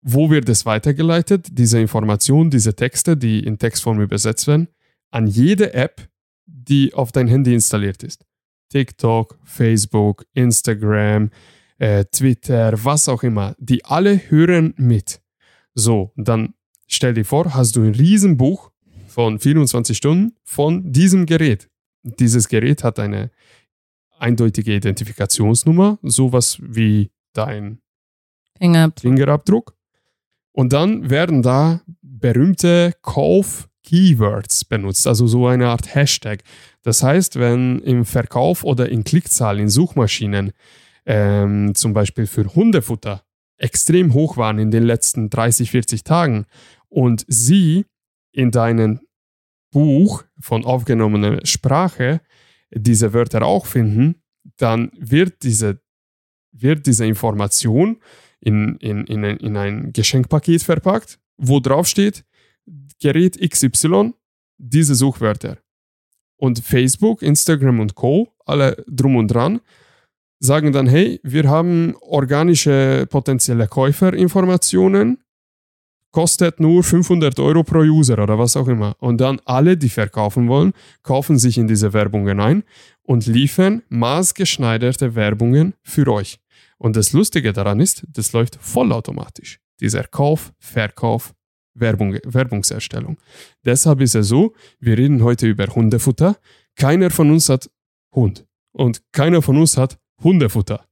A: wo wird es weitergeleitet? Diese Information, diese Texte, die in Textform übersetzt werden, an jede App, die auf dein Handy installiert ist. TikTok, Facebook, Instagram, äh, Twitter, was auch immer. Die alle hören mit. So, dann stell dir vor, hast du ein Riesenbuch von 24 Stunden von diesem Gerät. Dieses Gerät hat eine eindeutige Identifikationsnummer, sowas wie dein
B: Fingerabdruck.
A: Fingerabdruck. Und dann werden da berühmte Kauf-Keywords benutzt, also so eine Art Hashtag. Das heißt, wenn im Verkauf oder in Klickzahlen in Suchmaschinen ähm, zum Beispiel für Hundefutter extrem hoch waren in den letzten 30, 40 Tagen und sie in deinem Buch von aufgenommener Sprache diese Wörter auch finden, dann wird diese, wird diese Information in, in, in, ein, in ein Geschenkpaket verpackt, wo drauf steht, Gerät XY, diese Suchwörter. Und Facebook, Instagram und Co., alle drum und dran, sagen dann, hey, wir haben organische potenzielle Käuferinformationen, kostet nur 500 Euro pro User oder was auch immer. Und dann alle, die verkaufen wollen, kaufen sich in diese Werbungen ein und liefern maßgeschneiderte Werbungen für euch. Und das Lustige daran ist, das läuft vollautomatisch. Dieser Kauf, Verkauf, Werbung, Werbungserstellung. Deshalb ist es so, wir reden heute über Hundefutter. Keiner von uns hat Hund. Und keiner von uns hat Hundefutter.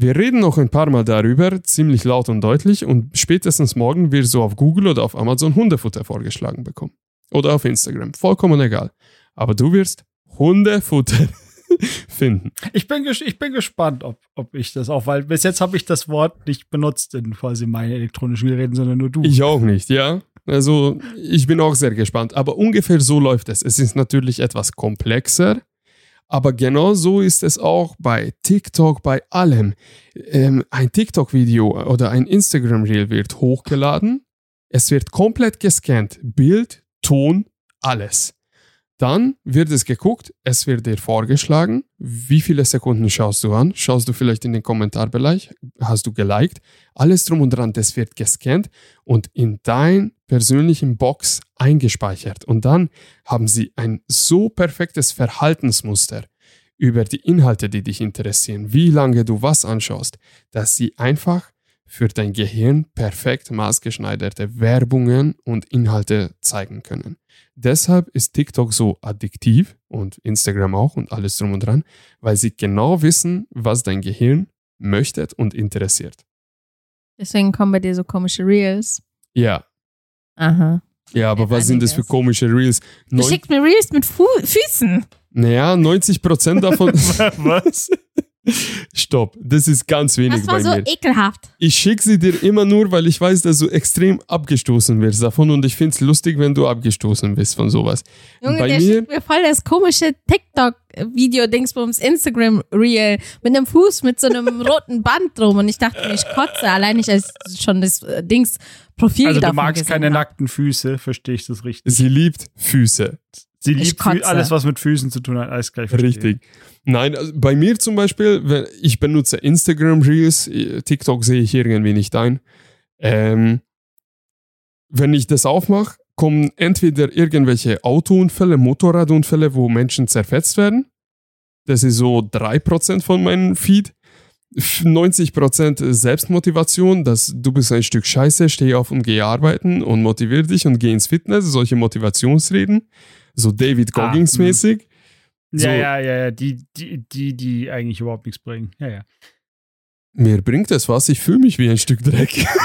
A: Wir reden noch ein paar Mal darüber, ziemlich laut und deutlich, und spätestens morgen wirst du auf Google oder auf Amazon Hundefutter vorgeschlagen bekommen. Oder auf Instagram. Vollkommen egal. Aber du wirst Hundefutter finden.
D: Ich bin, ich bin gespannt, ob, ob ich das auch, weil bis jetzt habe ich das Wort nicht benutzt in quasi meinen elektronischen Geräten, sondern nur du.
A: Ich auch nicht, ja. Also ich bin auch sehr gespannt. Aber ungefähr so läuft es. Es ist natürlich etwas komplexer, aber genau so ist es auch bei TikTok, bei allem. Ähm, ein TikTok-Video oder ein Instagram-Reel wird hochgeladen. Es wird komplett gescannt. Bild, Ton, alles. Dann wird es geguckt, es wird dir vorgeschlagen, wie viele Sekunden schaust du an, schaust du vielleicht in den Kommentarbereich, hast du geliked, alles drum und dran, das wird gescannt und in dein persönlichen Box eingespeichert. Und dann haben sie ein so perfektes Verhaltensmuster über die Inhalte, die dich interessieren, wie lange du was anschaust, dass sie einfach für dein Gehirn perfekt maßgeschneiderte Werbungen und Inhalte zeigen können. Deshalb ist TikTok so addiktiv und Instagram auch und alles drum und dran, weil sie genau wissen, was dein Gehirn möchte und interessiert.
B: Deswegen kommen bei dir so komische Reels.
A: Ja,
B: Aha.
A: ja, aber
B: Ja,
A: was sind das für komische Reels?
B: Du
A: Neun,
B: schickst mir Reels mit Fu Füßen.
A: naja, 90% davon.
D: Was?
A: Stopp, das ist ganz wenig
B: Das war
A: bei
B: so
A: mir.
B: ekelhaft.
A: Ich schicke sie dir immer nur, weil ich weiß, dass du extrem abgestoßen wirst davon und ich finde es lustig, wenn du abgestoßen bist von sowas.
B: Junge,
A: Bei
B: der
A: mir-
B: schickt mir voll das komische TikTok-Video-Dingsbums, Instagram-Reel mit einem Fuß mit so einem roten Band drum und ich dachte mir, ich kotze, allein ich als schon das äh, Dings-Profil
D: Also du magst keine
B: hab.
D: nackten Füße, verstehe ich das richtig.
A: Sie liebt Füße.
D: Sie liebt alles, was mit Füßen zu tun hat, alles gleich verstehe.
A: Nein, also bei mir zum Beispiel, wenn ich benutze Instagram Reels, äh, TikTok sehe ich irgendwie nicht ein. Ähm, wenn ich das aufmache, kommen entweder irgendwelche Autounfälle, Motorradunfälle, wo Menschen zerfetzt werden. Das ist so 3% von meinem Feed. 90% Selbstmotivation, dass du bist ein Stück Scheiße, steh auf und geh arbeiten und motivier dich und geh ins Fitness, solche Motivationsreden, so David
D: Ah,
A: Goggins mäßig.
D: Ja,
A: So.
D: ja, ja, ja, die, die, die, die eigentlich überhaupt nichts bringen. Ja, ja.
A: Mir bringt es was, ich fühle mich wie ein Stück Dreck.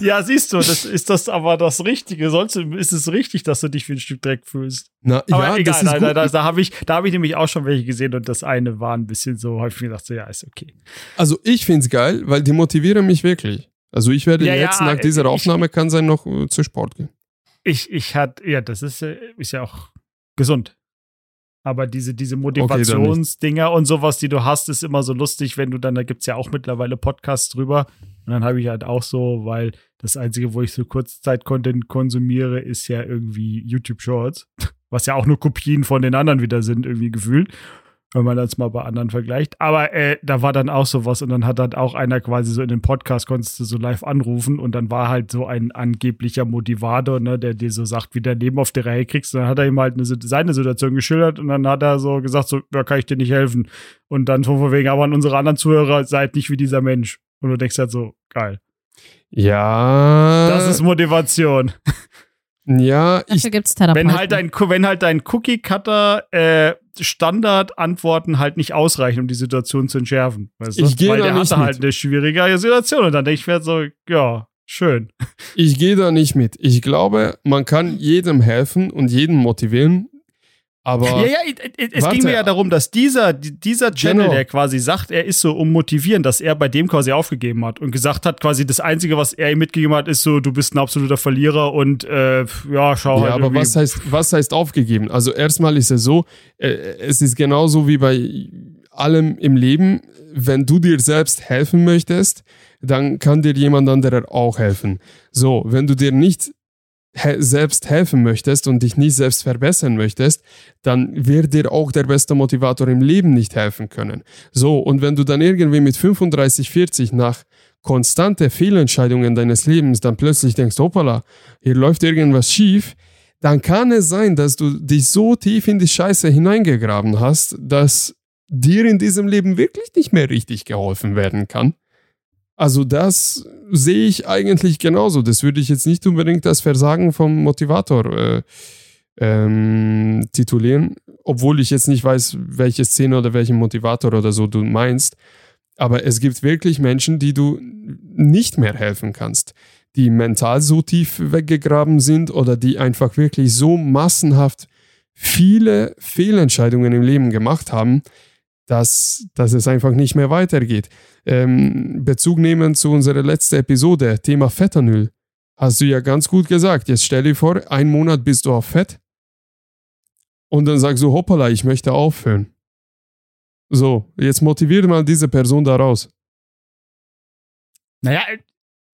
D: Ja, siehst du, das ist das aber das Richtige. Sonst ist es richtig, dass du dich wie ein Stück Dreck fühlst.
A: Na,
D: Aber
A: ja,
D: egal,
A: das ist
D: da, da, habe ich, da hab ich nämlich auch schon welche gesehen und das eine war ein bisschen so, habe ich mir gedacht, so, ja, ist okay.
A: Also ich finde es geil, weil die motivieren mich wirklich. Also ich werde
D: Ja,
A: jetzt
D: ja,
A: nach dieser
D: ich-
A: Aufnahme kann sein noch äh, zu Sport gehen.
D: Ich, ich hatte, ja, das ist, äh, ist ja auch gesund. Aber diese, diese Motivationsdinger und sowas, die du hast, ist immer so lustig, wenn du dann, da gibt es ja auch mittlerweile Podcasts drüber. Und dann habe ich halt auch so, weil das Einzige, wo ich so Kurzzeit-Content konsumiere, ist ja irgendwie YouTube Shorts. Was ja auch nur Kopien von den anderen wieder sind, irgendwie gefühlt. Wenn man das mal bei anderen vergleicht. Aber äh, da war dann auch sowas und dann hat dann auch einer quasi so in den Podcast, konntest du so live anrufen und dann war halt so ein angeblicher Motivator, ne, der dir so sagt, wie dein Leben auf die Reihe kriegst. Und dann hat er ihm halt eine, seine Situation geschildert und dann hat er so gesagt, so, ja, kann ich dir nicht helfen. Und dann von wegen, aber an unsere anderen Zuhörer seid nicht wie dieser Mensch. Und du denkst halt so, geil.
A: Ja.
D: Das ist Motivation.
A: Ja, ich,
B: Dafür gibt es Therapeuten.
D: Wenn halt dein, wenn halt dein Cookie-Cutter äh, Standardantworten halt nicht ausreichen, um die Situation zu entschärfen. Weißt du?
A: Ich gehe
D: Weil
A: da
D: der
A: nicht
D: hatte halt
A: mit.
D: eine schwierige Situation. Und dann denke ich mir so, ja, schön.
A: ich gehe da nicht mit. Ich glaube, man kann jedem helfen und jeden motivieren, aber
D: Ja, ja, es-
A: Warte.
D: ging mir ja darum, dass dieser, dieser Channel,
A: Genau.
D: der quasi sagt, er ist so um motivieren, dass er bei dem quasi aufgegeben hat und gesagt hat, quasi das Einzige, was er ihm mitgegeben hat, ist so, du bist ein absoluter Verlierer und äh, ja, schau
A: Ja,
D: halt
A: aber
D: irgendwie-
A: was heißt, was heißt aufgegeben? Also erstmal ist es so, äh, es ist genauso wie bei allem im Leben, wenn du dir selbst helfen möchtest, dann kann dir jemand anderer auch helfen. So, wenn du dir nicht selbst helfen möchtest und dich nicht selbst verbessern möchtest, dann wird dir auch der beste Motivator im Leben nicht helfen können. So, und wenn du dann irgendwie mit 35, 40 nach konstante Fehlentscheidungen deines Lebens dann plötzlich denkst, hoppala, hier läuft irgendwas schief, dann kann es sein, dass du dich so tief in die Scheiße hineingegraben hast, dass dir in diesem Leben wirklich nicht mehr richtig geholfen werden kann. Also das sehe ich eigentlich genauso. Das würde ich jetzt nicht unbedingt als Versagen vom Motivator äh, ähm, titulieren, obwohl ich jetzt nicht weiß, welche Szene oder welchen Motivator oder so du meinst. Aber es gibt wirklich Menschen, die du nicht mehr helfen kannst, die mental so tief weggegraben sind oder die einfach wirklich so massenhaft viele Fehlentscheidungen im Leben gemacht haben, dass, dass es einfach nicht mehr weitergeht. Ähm, Bezug nehmen zu unserer letzten Episode, Thema Fettanol. Hast du ja ganz gut gesagt. Jetzt stell dir vor, ein Monat bist du auf Fett und dann sagst du, hoppala, ich möchte aufhören. So, jetzt motiviere mal diese Person da raus.
D: Naja,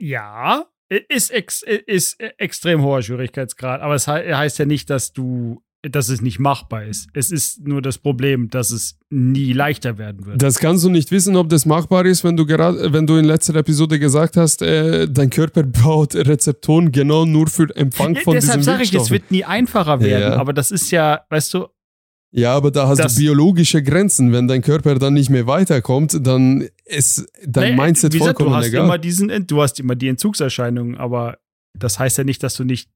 D: ja, ist, ex, ist extrem hoher Schwierigkeitsgrad, aber es heißt ja nicht, dass du dass es nicht machbar ist. Es ist nur das Problem, dass es nie leichter werden wird.
A: Das kannst du nicht wissen, ob das machbar ist, wenn du gerade, wenn du in letzter Episode gesagt hast, äh, dein Körper baut Rezeptoren genau nur für Empfang von ja,
D: Deshalb sage ich, es wird nie einfacher werden. Ja. Aber das ist ja, weißt du.
A: Ja, aber da hast du biologische Grenzen. Wenn dein Körper dann nicht mehr weiterkommt, dann ist dein nee, Mindset gesagt, vollkommen
D: du hast
A: egal.
D: Immer diesen, du hast immer die Entzugserscheinungen, aber das heißt ja nicht, dass du nicht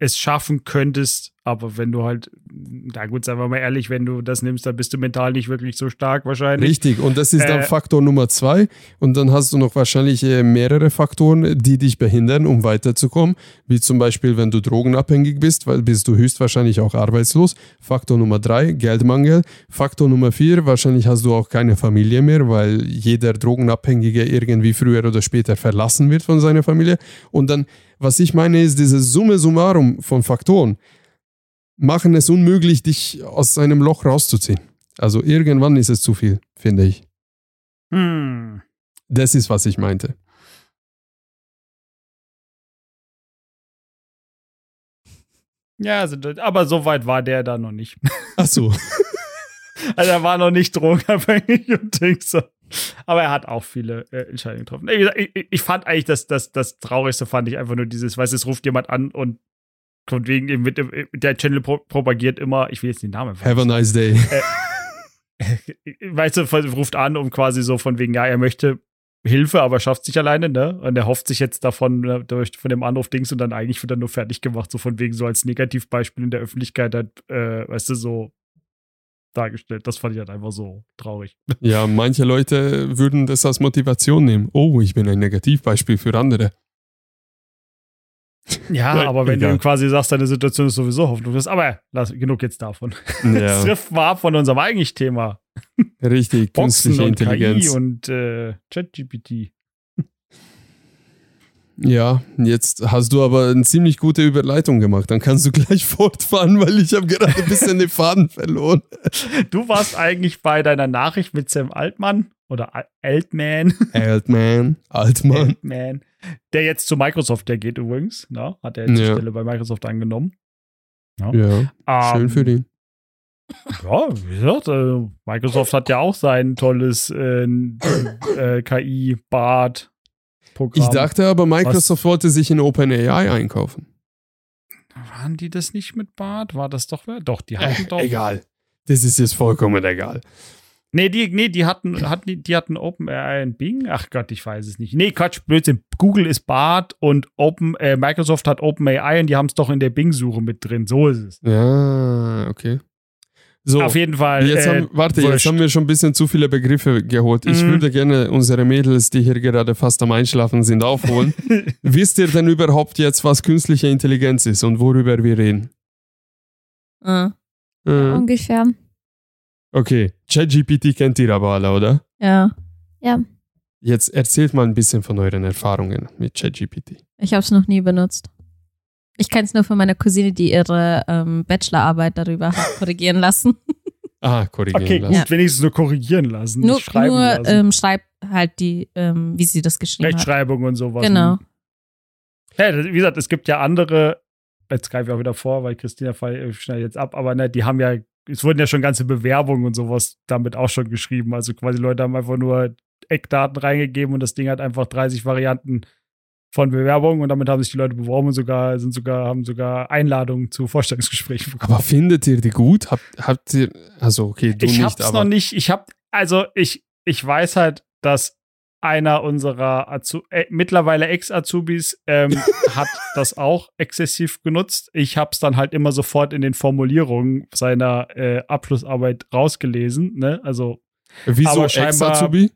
D: es schaffen könntest, aber wenn du halt, na gut, sagen wir mal ehrlich, wenn du das nimmst, dann bist du mental nicht wirklich so stark wahrscheinlich.
A: Richtig, und das ist dann äh, Faktor Nummer zwei. Und dann hast du noch wahrscheinlich äh, mehrere Faktoren, die dich behindern, um weiterzukommen. Wie zum Beispiel, wenn du drogenabhängig bist, weil bist du höchstwahrscheinlich auch arbeitslos. Faktor Nummer drei, Geldmangel. Faktor Nummer vier, wahrscheinlich hast du auch keine Familie mehr, weil jeder Drogenabhängige irgendwie früher oder später verlassen wird von seiner Familie. Und dann, was ich meine, ist diese Summe summarum von Faktoren machen es unmöglich, dich aus seinem Loch rauszuziehen. Also irgendwann ist es zu viel, finde ich.
D: Hm.
A: Das ist, was ich meinte.
D: Ja, also, aber so weit war der da noch nicht.
A: Ach so.
D: also er war noch nicht drogenabhängig und Dings so. Aber er hat auch viele äh, Entscheidungen getroffen. Ich, ich, ich, fand eigentlich, dass das, das Traurigste fand ich einfach nur dieses, weißt du, es ruft jemand an und Kommt wegen eben mit, der Channel pro propagiert immer, ich will jetzt den Namen.
A: Have a nice day.
D: Äh, weißt du, ruft an, um quasi so von wegen, ja, er möchte Hilfe, aber schafft sich alleine, ne? Und er hofft sich jetzt davon, ne, durch, von dem Anruf Dings und dann eigentlich wird er nur fertig gemacht, so von wegen so als Negativbeispiel in der Öffentlichkeit halt, äh, weißt du, so dargestellt. Das fand ich halt einfach so traurig.
A: Ja, manche Leute würden das als Motivation nehmen. Oh, ich bin ein Negativbeispiel für andere.
D: Ja, aber wenn egal. du quasi sagst, deine Situation ist sowieso hoffnungslos. Aber lass, genug jetzt davon. Ja. Das trifft mal ab von unserem eigentlichen Thema.
A: Richtig, künstliche und Intelligenz.
D: KI und äh, ChatGPT.
A: Ja, jetzt hast du aber eine ziemlich gute Überleitung gemacht. Dann kannst du gleich fortfahren, weil ich habe gerade ein bisschen den Faden verloren.
D: Du warst eigentlich bei deiner Nachricht mit Sam Altmann oder Altman.
A: Altman, Altman.
D: Altman. Der jetzt zu Microsoft, der geht übrigens. Na, ne? hat er jetzt ja. die Stelle bei Microsoft angenommen.
A: Ja, ja schön um, für den.
D: Ja, wie gesagt, äh, Microsoft hat ja auch sein tolles äh, äh, KI-Bart.
A: Programm. Ich dachte aber, Microsoft Was? wollte sich in OpenAI einkaufen.
D: Waren die das nicht mit Bart? War das doch wer? Doch, die hatten äh, doch.
A: Egal. Das ist jetzt vollkommen egal.
D: Nee, die, nee, die hatten, hatten, die hatten OpenAI und Bing. Ach Gott, ich weiß es nicht. Nee, Quatsch, Blödsinn. Google ist Bart und Open, äh, Microsoft hat OpenAI und die haben es doch in der Bing-Suche mit drin. So ist es.
A: Ja, okay.
D: So, auf jeden Fall.
A: Jetzt haben, äh, warte, wurscht. jetzt haben wir schon ein bisschen zu viele Begriffe geholt. Ich mhm. würde gerne unsere Mädels, die hier gerade fast am Einschlafen sind, aufholen. Wisst ihr denn überhaupt jetzt, was künstliche Intelligenz ist und worüber wir reden?
C: Mhm. Mhm. Ungefähr.
A: Okay, ChatGPT kennt ihr aber alle, oder?
C: Ja. Ja.
A: Jetzt erzählt mal ein bisschen von euren Erfahrungen mit ChatGPT.
B: Ich habe es noch nie benutzt. Ich kenne es nur von meiner Cousine, die ihre ähm, Bachelorarbeit darüber hat korrigieren lassen.
A: Ah, korrigieren
D: okay,
A: lassen.
D: Okay, gut, wenigstens nur korrigieren lassen.
B: Nur,
D: schreiben
B: nur
D: lassen.
B: Ähm, schreibt halt die, ähm, wie sie das geschrieben
D: Rechtschreibung hat. und sowas.
B: Genau.
D: Ja, wie gesagt, es gibt ja andere, jetzt greife ich auch wieder vor, weil Christina schnell jetzt ab, aber ne, die haben ja, es wurden ja schon ganze Bewerbungen und sowas damit auch schon geschrieben. Also quasi Leute haben einfach nur Eckdaten reingegeben und das Ding hat einfach 30 Varianten von Bewerbungen und damit haben sich die Leute beworben und sogar sind sogar haben sogar Einladungen zu Vorstellungsgesprächen bekommen.
A: Aber findet ihr die gut? Habt, habt ihr, also okay, du
D: ich
A: nicht,
D: hab's
A: aber
D: noch nicht. Ich hab, also ich, ich weiß halt, dass einer unserer Azu äh, mittlerweile Ex-Azubis ähm, hat das auch exzessiv genutzt. Ich hab's dann halt immer sofort in den Formulierungen seiner äh, Abschlussarbeit rausgelesen. Ne? Also,
A: wieso Ex-Azubi?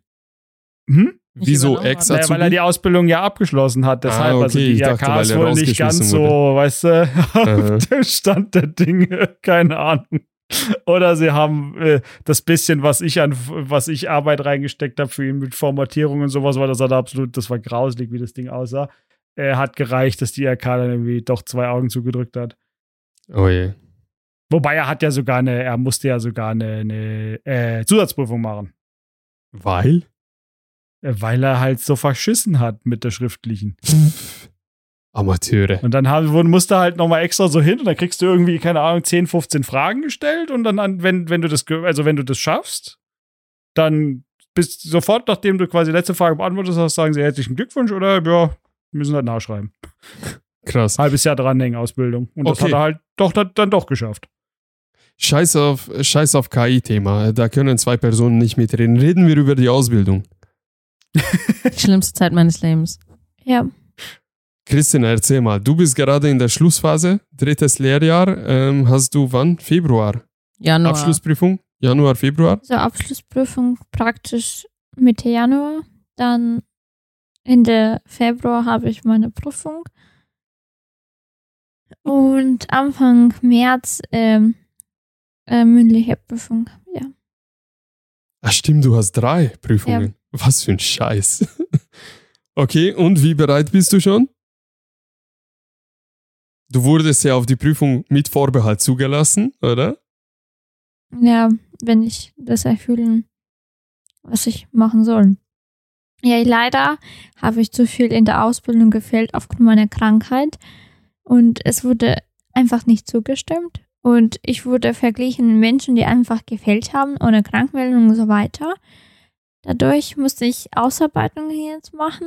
D: hm?
A: Wieso. Ex-Azubi?
D: Naja, weil er die Ausbildung ja abgeschlossen hat. Deshalb,
A: Ah,
D: also
A: okay,
D: die
A: ich
D: IHK
A: dachte, weil
D: ist
A: er
D: wohl nicht ganz
A: rausgeschmissen
D: so, weißt du,
A: Aha.
D: auf dem Stand der Dinge. Keine Ahnung. Oder sie haben äh, das bisschen, was ich an, was ich Arbeit reingesteckt habe für ihn mit Formatierung und sowas, weil das hat absolut, das war grauselig, wie das Ding aussah. Äh, hat gereicht, dass die IHK dann irgendwie doch zwei Augen zugedrückt hat.
A: Oh je.
D: Wobei er hat ja sogar eine, er musste ja sogar eine, eine äh, Zusatzprüfung machen.
A: Weil?
D: Äh, Weil er halt so verschissen hat mit der schriftlichen.
A: Amateure.
D: Und dann haben, wurden- musste halt nochmal extra so hin und dann kriegst du irgendwie, keine Ahnung, 10, 15 Fragen gestellt und dann, an, wenn, wenn du das, ge- also wenn du das schaffst, dann bist du sofort, nachdem du quasi die letzte Frage beantwortet hast, sagen sie herzlichen Glückwunsch oder ja, wir müssen halt nachschreiben.
A: Krass.
D: Halbes Jahr dranhängen, Ausbildung. Und das
A: Okay.
D: hat er halt doch, dann, dann doch geschafft.
A: Scheiß auf, Scheiß auf KI-Thema. Da können zwei Personen nicht mitreden. Reden wir über die Ausbildung.
B: Die schlimmste Zeit meines Lebens.
C: Ja,
A: Christina, erzähl mal. Du bist gerade in der Schlussphase, drittes Lehrjahr. Ähm, hast du wann? Februar.
B: Januar.
A: Abschlussprüfung? Januar, Februar?
C: so Abschlussprüfung praktisch Mitte Januar. Dann Ende Februar habe ich meine Prüfung. Und Anfang März ähm, äh, mündliche Prüfung. Ja.
A: Ach stimmt, du hast drei Prüfungen. Was für ein Scheiß. okay, und wie bereit bist du schon? Du wurdest ja auf die Prüfung mit Vorbehalt zugelassen, oder?
C: Ja, wenn ich das erfüllen, was ich machen soll. Ja, leider habe ich zu viel in der Ausbildung gefehlt aufgrund meiner Krankheit und es wurde einfach nicht zugestimmt und ich wurde verglichen mit Menschen, die einfach gefehlt haben, ohne Krankmeldung und so weiter. Dadurch musste ich Ausarbeitungen jetzt machen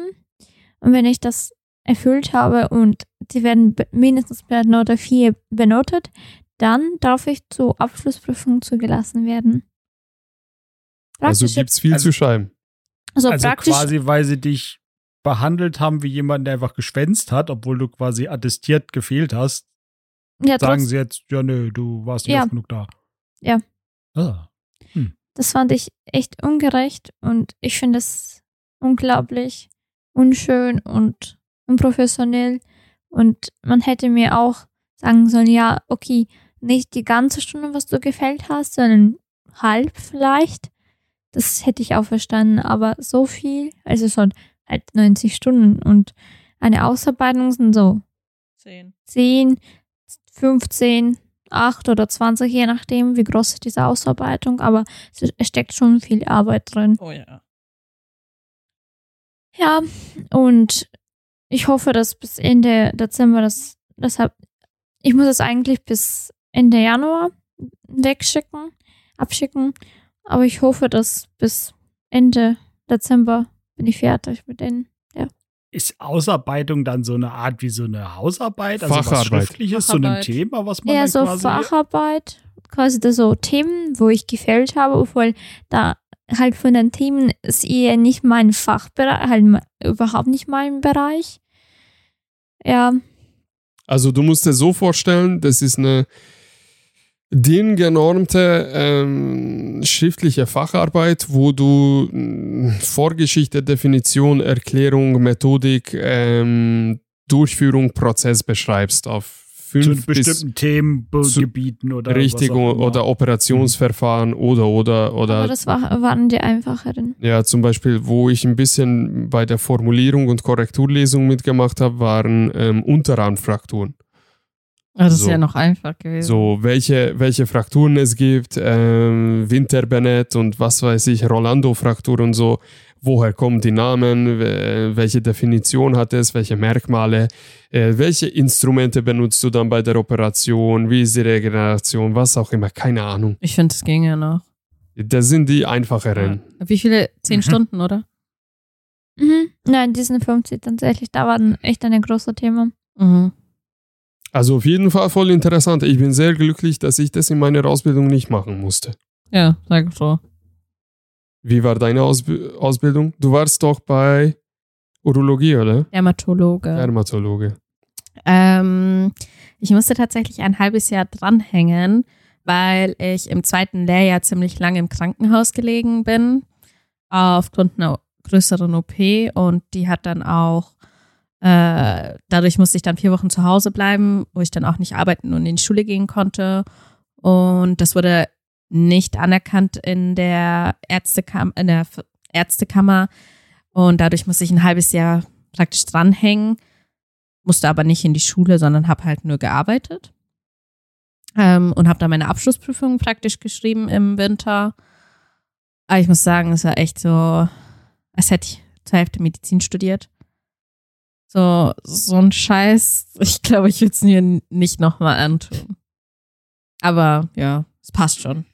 C: und wenn ich das erfüllt habe und die werden mindestens mit Note 4 benotet, dann darf ich zur Abschlussprüfung zugelassen werden.
A: Also
C: Praktische-
A: gibt's viel
D: Also-
A: zu schreiben.
C: also,
D: also
C: praktisch,
D: quasi, weil sie dich behandelt haben wie jemand, der einfach geschwänzt hat, obwohl du quasi attestiert gefehlt hast,
C: ja,
D: sagen sie jetzt, ja, nö, du warst nicht
C: Ja.
D: genug da.
C: Ja.
D: Ah.
C: das fand ich echt ungerecht und ich finde es unglaublich unschön und unprofessionell und man hätte mir auch sagen sollen, ja, okay, nicht die ganze Stunde, was du gefällt hast, sondern halb vielleicht. Das hätte ich auch verstanden, aber so viel, also schon halt 90 Stunden und eine Ausarbeitung sind so
B: Zehn.
C: 10, 15, 8 oder 20, je nachdem, wie groß ist diese Ausarbeitung, aber es es steckt schon viel Arbeit drin.
B: Oh ja.
C: Ja, und ich hoffe, dass bis Ende Dezember das, deshalb, ich muss es eigentlich bis Ende Januar wegschicken, abschicken, aber ich hoffe, dass bis Ende Dezember bin ich fertig mit denen.
D: Ist Ausarbeitung dann so eine Art wie so eine Hausarbeit? Also was
A: Facharbeit.
D: Schriftliches zu einem
B: Facharbeit.
D: Thema, was man
C: Ja, so
D: quasi
C: Facharbeit, quasi das so Themen, wo ich gefällt habe, obwohl da halt von den Themen ist eher nicht mein Fachbereich, halt überhaupt nicht mein Bereich. Ja,
A: Also du musst dir so vorstellen, das ist eine DIN-genormte ähm, schriftliche Facharbeit, wo du mh, Vorgeschichte, Definition, Erklärung, Methodik, ähm, Durchführung, Prozess beschreibst auf fünf bis
D: bestimmten Themengebieten oder
A: richtig
D: was auch immer.
A: oder Operationsverfahren oder oder oder
C: aber das war, waren die einfacheren.
A: Ja, zum Beispiel, wo ich ein bisschen bei der Formulierung und Korrekturlesung mitgemacht habe, waren ähm, Unterarmfrakturen.
B: Aber das
A: So.
B: ist ja noch einfach gewesen.
A: So, welche, welche Frakturen es gibt, ähm, Winterbennett und was weiß ich, Rolando-Fraktur und so. Woher kommen die Namen? we- Welche Definition hat es? Welche Merkmale? Äh, welche Instrumente benutzt du dann bei der Operation? Wie ist die Regeneration? Was auch immer. Keine Ahnung.
B: Ich finde, es ging ja noch.
A: Das sind die einfacheren.
B: Wie viele? Zehn
D: Mhm.
B: Stunden, oder?
C: Mhm. Nein, Disney 50 tatsächlich, da war echt ein großes Thema.
B: Mhm.
A: Also auf jeden Fall voll interessant. Ich bin sehr glücklich, dass ich das in meiner Ausbildung nicht machen musste.
B: Ja, sag so.
A: Wie war deine Ausb Ausbildung? Du warst doch bei Urologie, oder?
B: Dermatologe.
A: Dermatologe.
B: Ähm, ich musste tatsächlich ein halbes Jahr dranhängen, weil ich im zweiten Lehrjahr ziemlich lange im Krankenhaus gelegen bin, aufgrund einer größeren OP und die hat dann auch, äh, dadurch musste ich dann vier Wochen zu Hause bleiben, wo ich dann auch nicht arbeiten und in die Schule gehen konnte und das wurde nicht anerkannt in der Ärztekam in der Ärztekammer und dadurch musste ich ein halbes Jahr praktisch dranhängen musste aber nicht in die Schule, sondern habe halt nur gearbeitet. Ähm, und habe dann meine Abschlussprüfung praktisch geschrieben im Winter. Aber ich muss sagen, es war echt so, als hätte ich zur Hälfte Medizin studiert. So, so ein Scheiß. Ich glaube, ich würde es mir nicht nochmal antun. Aber ja, es passt schon.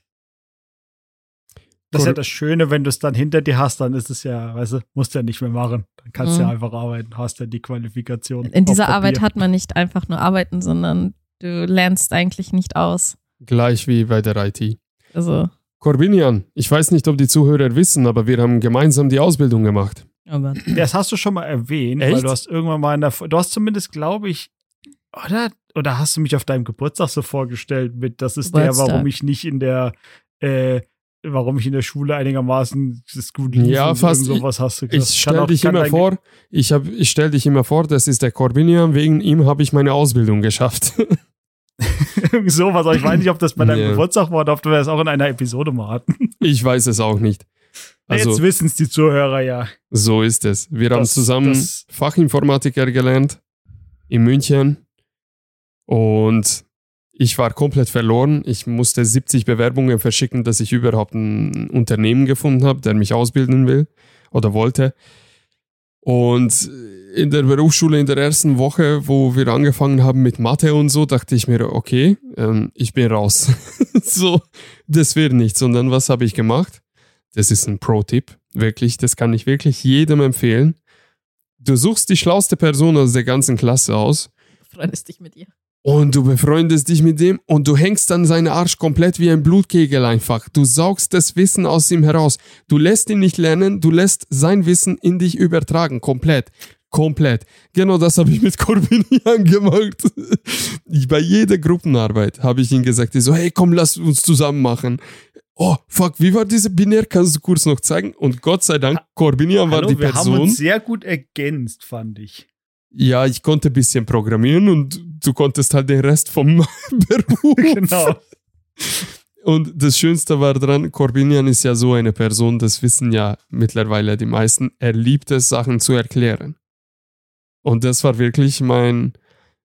D: Das ist ja das Schöne, wenn du es dann hinter dir hast, dann ist es ja, weißt du, musst ja nicht mehr machen. Dann kannst du
B: Mhm.
D: ja einfach arbeiten, hast ja die Qualifikation.
B: In dieser
D: Papier.
B: Arbeit hat man nicht einfach nur arbeiten, sondern du lernst eigentlich nicht aus.
A: Gleich wie bei der IT.
B: Also,
A: Corbinian, ich weiß nicht, ob die Zuhörer wissen, aber wir haben gemeinsam die Ausbildung gemacht.
B: aber
D: Das hast du schon mal erwähnt, weil
A: Echt?
D: du hast irgendwann mal in der, du hast zumindest, glaube ich, oder, oder hast du mich auf deinem Geburtstag so vorgestellt mit, das ist der,
B: Geburtstag.
D: warum ich nicht in der, äh, warum ich in der Schule einigermaßen das gut lief
A: Ja,
D: und
A: fast.
D: sowas hast du gesagt.
A: Ich stelle dich immer vor, ich, hab- ich stelle dich immer vor, das ist der Corbinian, wegen ihm habe ich meine Ausbildung geschafft.
D: Sowas, aber ich weiß nicht, ob das bei deinem
A: Ja.
D: Geburtstag war oder ob wir das auch in einer Episode mal hatten.
A: ich weiß es auch nicht.
D: Jetzt
A: Also,
D: wissen es die Zuhörer ja.
A: so ist es. Wir haben
D: Das-
A: zusammen
D: das-
A: Fachinformatiker gelernt in München und ich war komplett verloren. Ich musste 70 Bewerbungen verschicken, dass ich überhaupt ein Unternehmen gefunden habe, der mich ausbilden will oder wollte. Und in der Berufsschule in der ersten Woche, wo wir angefangen haben mit Mathe und so, dachte ich mir, okay, ähm, ich bin raus. so, das wird nichts. Und dann, was habe ich gemacht? Das ist ein Pro-Tipp. Wirklich, das kann ich wirklich jedem empfehlen. Du suchst die schlauste Person aus der ganzen Klasse aus
B: freundest dich mit ihr.
A: Und du befreundest dich mit dem und du hängst dann seinen Arsch komplett wie ein Blutkegel einfach. Du saugst das Wissen aus ihm heraus. Du lässt ihn nicht lernen, du lässt sein Wissen in dich übertragen. Komplett. Komplett. Genau das habe ich mit Corbinian gemacht. Ich, bei jeder Gruppenarbeit habe ich ihm gesagt, ich so, hey, komm, lass uns zusammen machen. Oh, fuck, wie war diese Binär? Kannst du kurz noch zeigen? Und Gott sei Dank, Corbinian war
D: Hallo,
A: die
D: wir haben
A: Person.
D: uns sehr gut ergänzt, fand ich.
A: Ja, ich konnte ein bisschen programmieren und du konntest halt den Rest vom Beruf.
D: Genau.
A: Und das Schönste war dran, Corbinian ist ja so eine Person, das wissen ja mittlerweile die meisten, er liebt es, Sachen zu erklären. Und das war wirklich mein,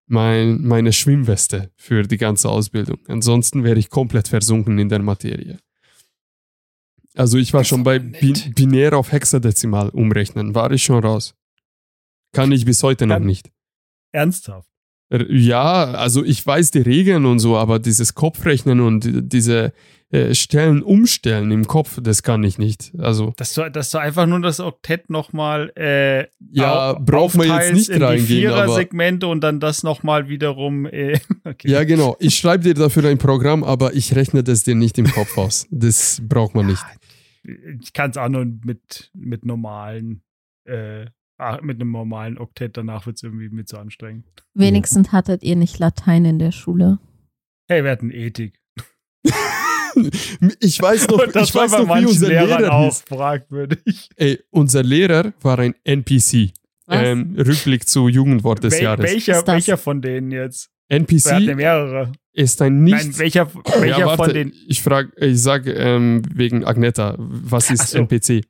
A: mein, meine Schwimmweste für die ganze Ausbildung. Ansonsten wäre ich komplett versunken in der Materie. Also ich war
D: Das
A: schon bei
D: aber
A: Bi
D: nett.
A: Binär auf Hexadezimal umrechnen, war ich schon raus. Kann ich bis heute noch
D: Kann-
A: nicht.
D: Ernsthaft.
A: Ja, also ich weiß die Regeln und so, aber dieses Kopfrechnen und die- diese äh, Stellen umstellen im Kopf, das kann ich nicht. Also
D: Dass du, dass du einfach nur das Oktett nochmal äh,
A: ja,
D: au-
A: braucht man jetzt nicht
D: in die
A: reingehen, aber
D: Vierer-Segmente und dann das nochmal wiederum. Äh, okay.
A: ja genau. Ich schreibe dir dafür ein Programm, aber ich rechne das dir nicht im Kopf aus. Das braucht man nicht.
D: Ich kann es auch nur mit, mit normalen, äh, mit einem normalen Oktett, danach wird es irgendwie mit so anstrengend.
B: Wenigstens hattet ihr nicht Latein in der Schule.
D: Hey, wir hatten Ethik.
A: Ich weiß noch,
D: Und das
A: ich weiß noch, wie unser
D: Lehrern
A: Lehrer
D: auch
A: hieß.
D: fragwürdig.
A: Ey, unser Lehrer war ein NPC. Ähm, Rückblick zu Jugendwort des
D: Wel
A: Jahres.
D: welcher, welcher von denen jetzt?
A: NPC
D: Wir hatten ja mehrere.
A: ist ein nicht
D: Nein, welcher, welcher
A: ja, warte,
D: von den.
A: Ich frage, ich sage ähm, wegen Agneta, was ist
D: so.
A: NPC?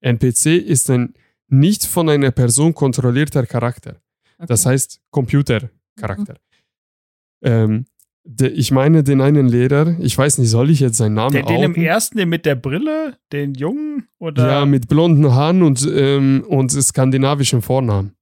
A: NPC ist ein nicht von einer Person kontrollierter Charakter. Das
B: Okay.
A: heißt Computercharakter.
D: Mhm.
A: Ähm, de, ich meine den einen Lehrer, ich weiß nicht, soll ich jetzt seinen Namen
D: Den, den im ersten, den mit der Brille, den Jungen? Oder?
A: Ja, mit blonden Haaren und, ähm, und skandinavischen Vornamen.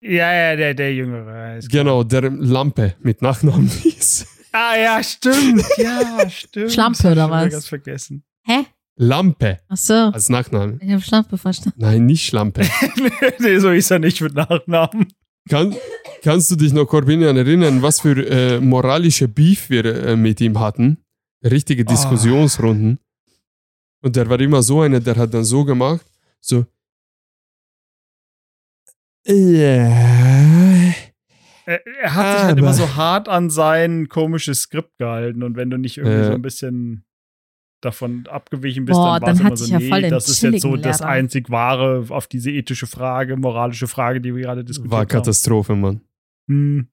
D: ja, ja, der, der Jüngere.
A: Genau, der Lampe mit Nachnamen hieß.
D: Ah, ja, stimmt. Ja, stimmt.
B: Schlampe
D: Das ich
B: oder was?
D: ganz vergessen.
B: Hä?
A: Lampe
B: Ach so.
A: als Nachname.
B: Ich habe Schlampe verstanden.
A: Nein, nicht Schlampe.
D: nee, so ist er nicht mit Nachnamen.
A: Kann, kannst du dich noch, Corbinian, erinnern, was für äh, moralische Beef wir äh, mit ihm hatten? Richtige
D: Ah.
A: Diskussionsrunden. Und der war immer so einer, der hat dann so gemacht, so. Ja.
D: Er, er hat sich halt immer so hart an sein komisches Skript gehalten und wenn du nicht irgendwie
A: Äh.
D: so ein bisschen davon abgewichen bist,
B: Boah,
D: dann war es immer so,
B: ja
D: nee, das ist jetzt so
B: chilligen
D: das
B: Lehrer.
D: einzig wahre auf diese ethische Frage, moralische Frage, die wir gerade diskutiert
A: War
D: haben.
A: Katastrophe, Mann.
D: Hm.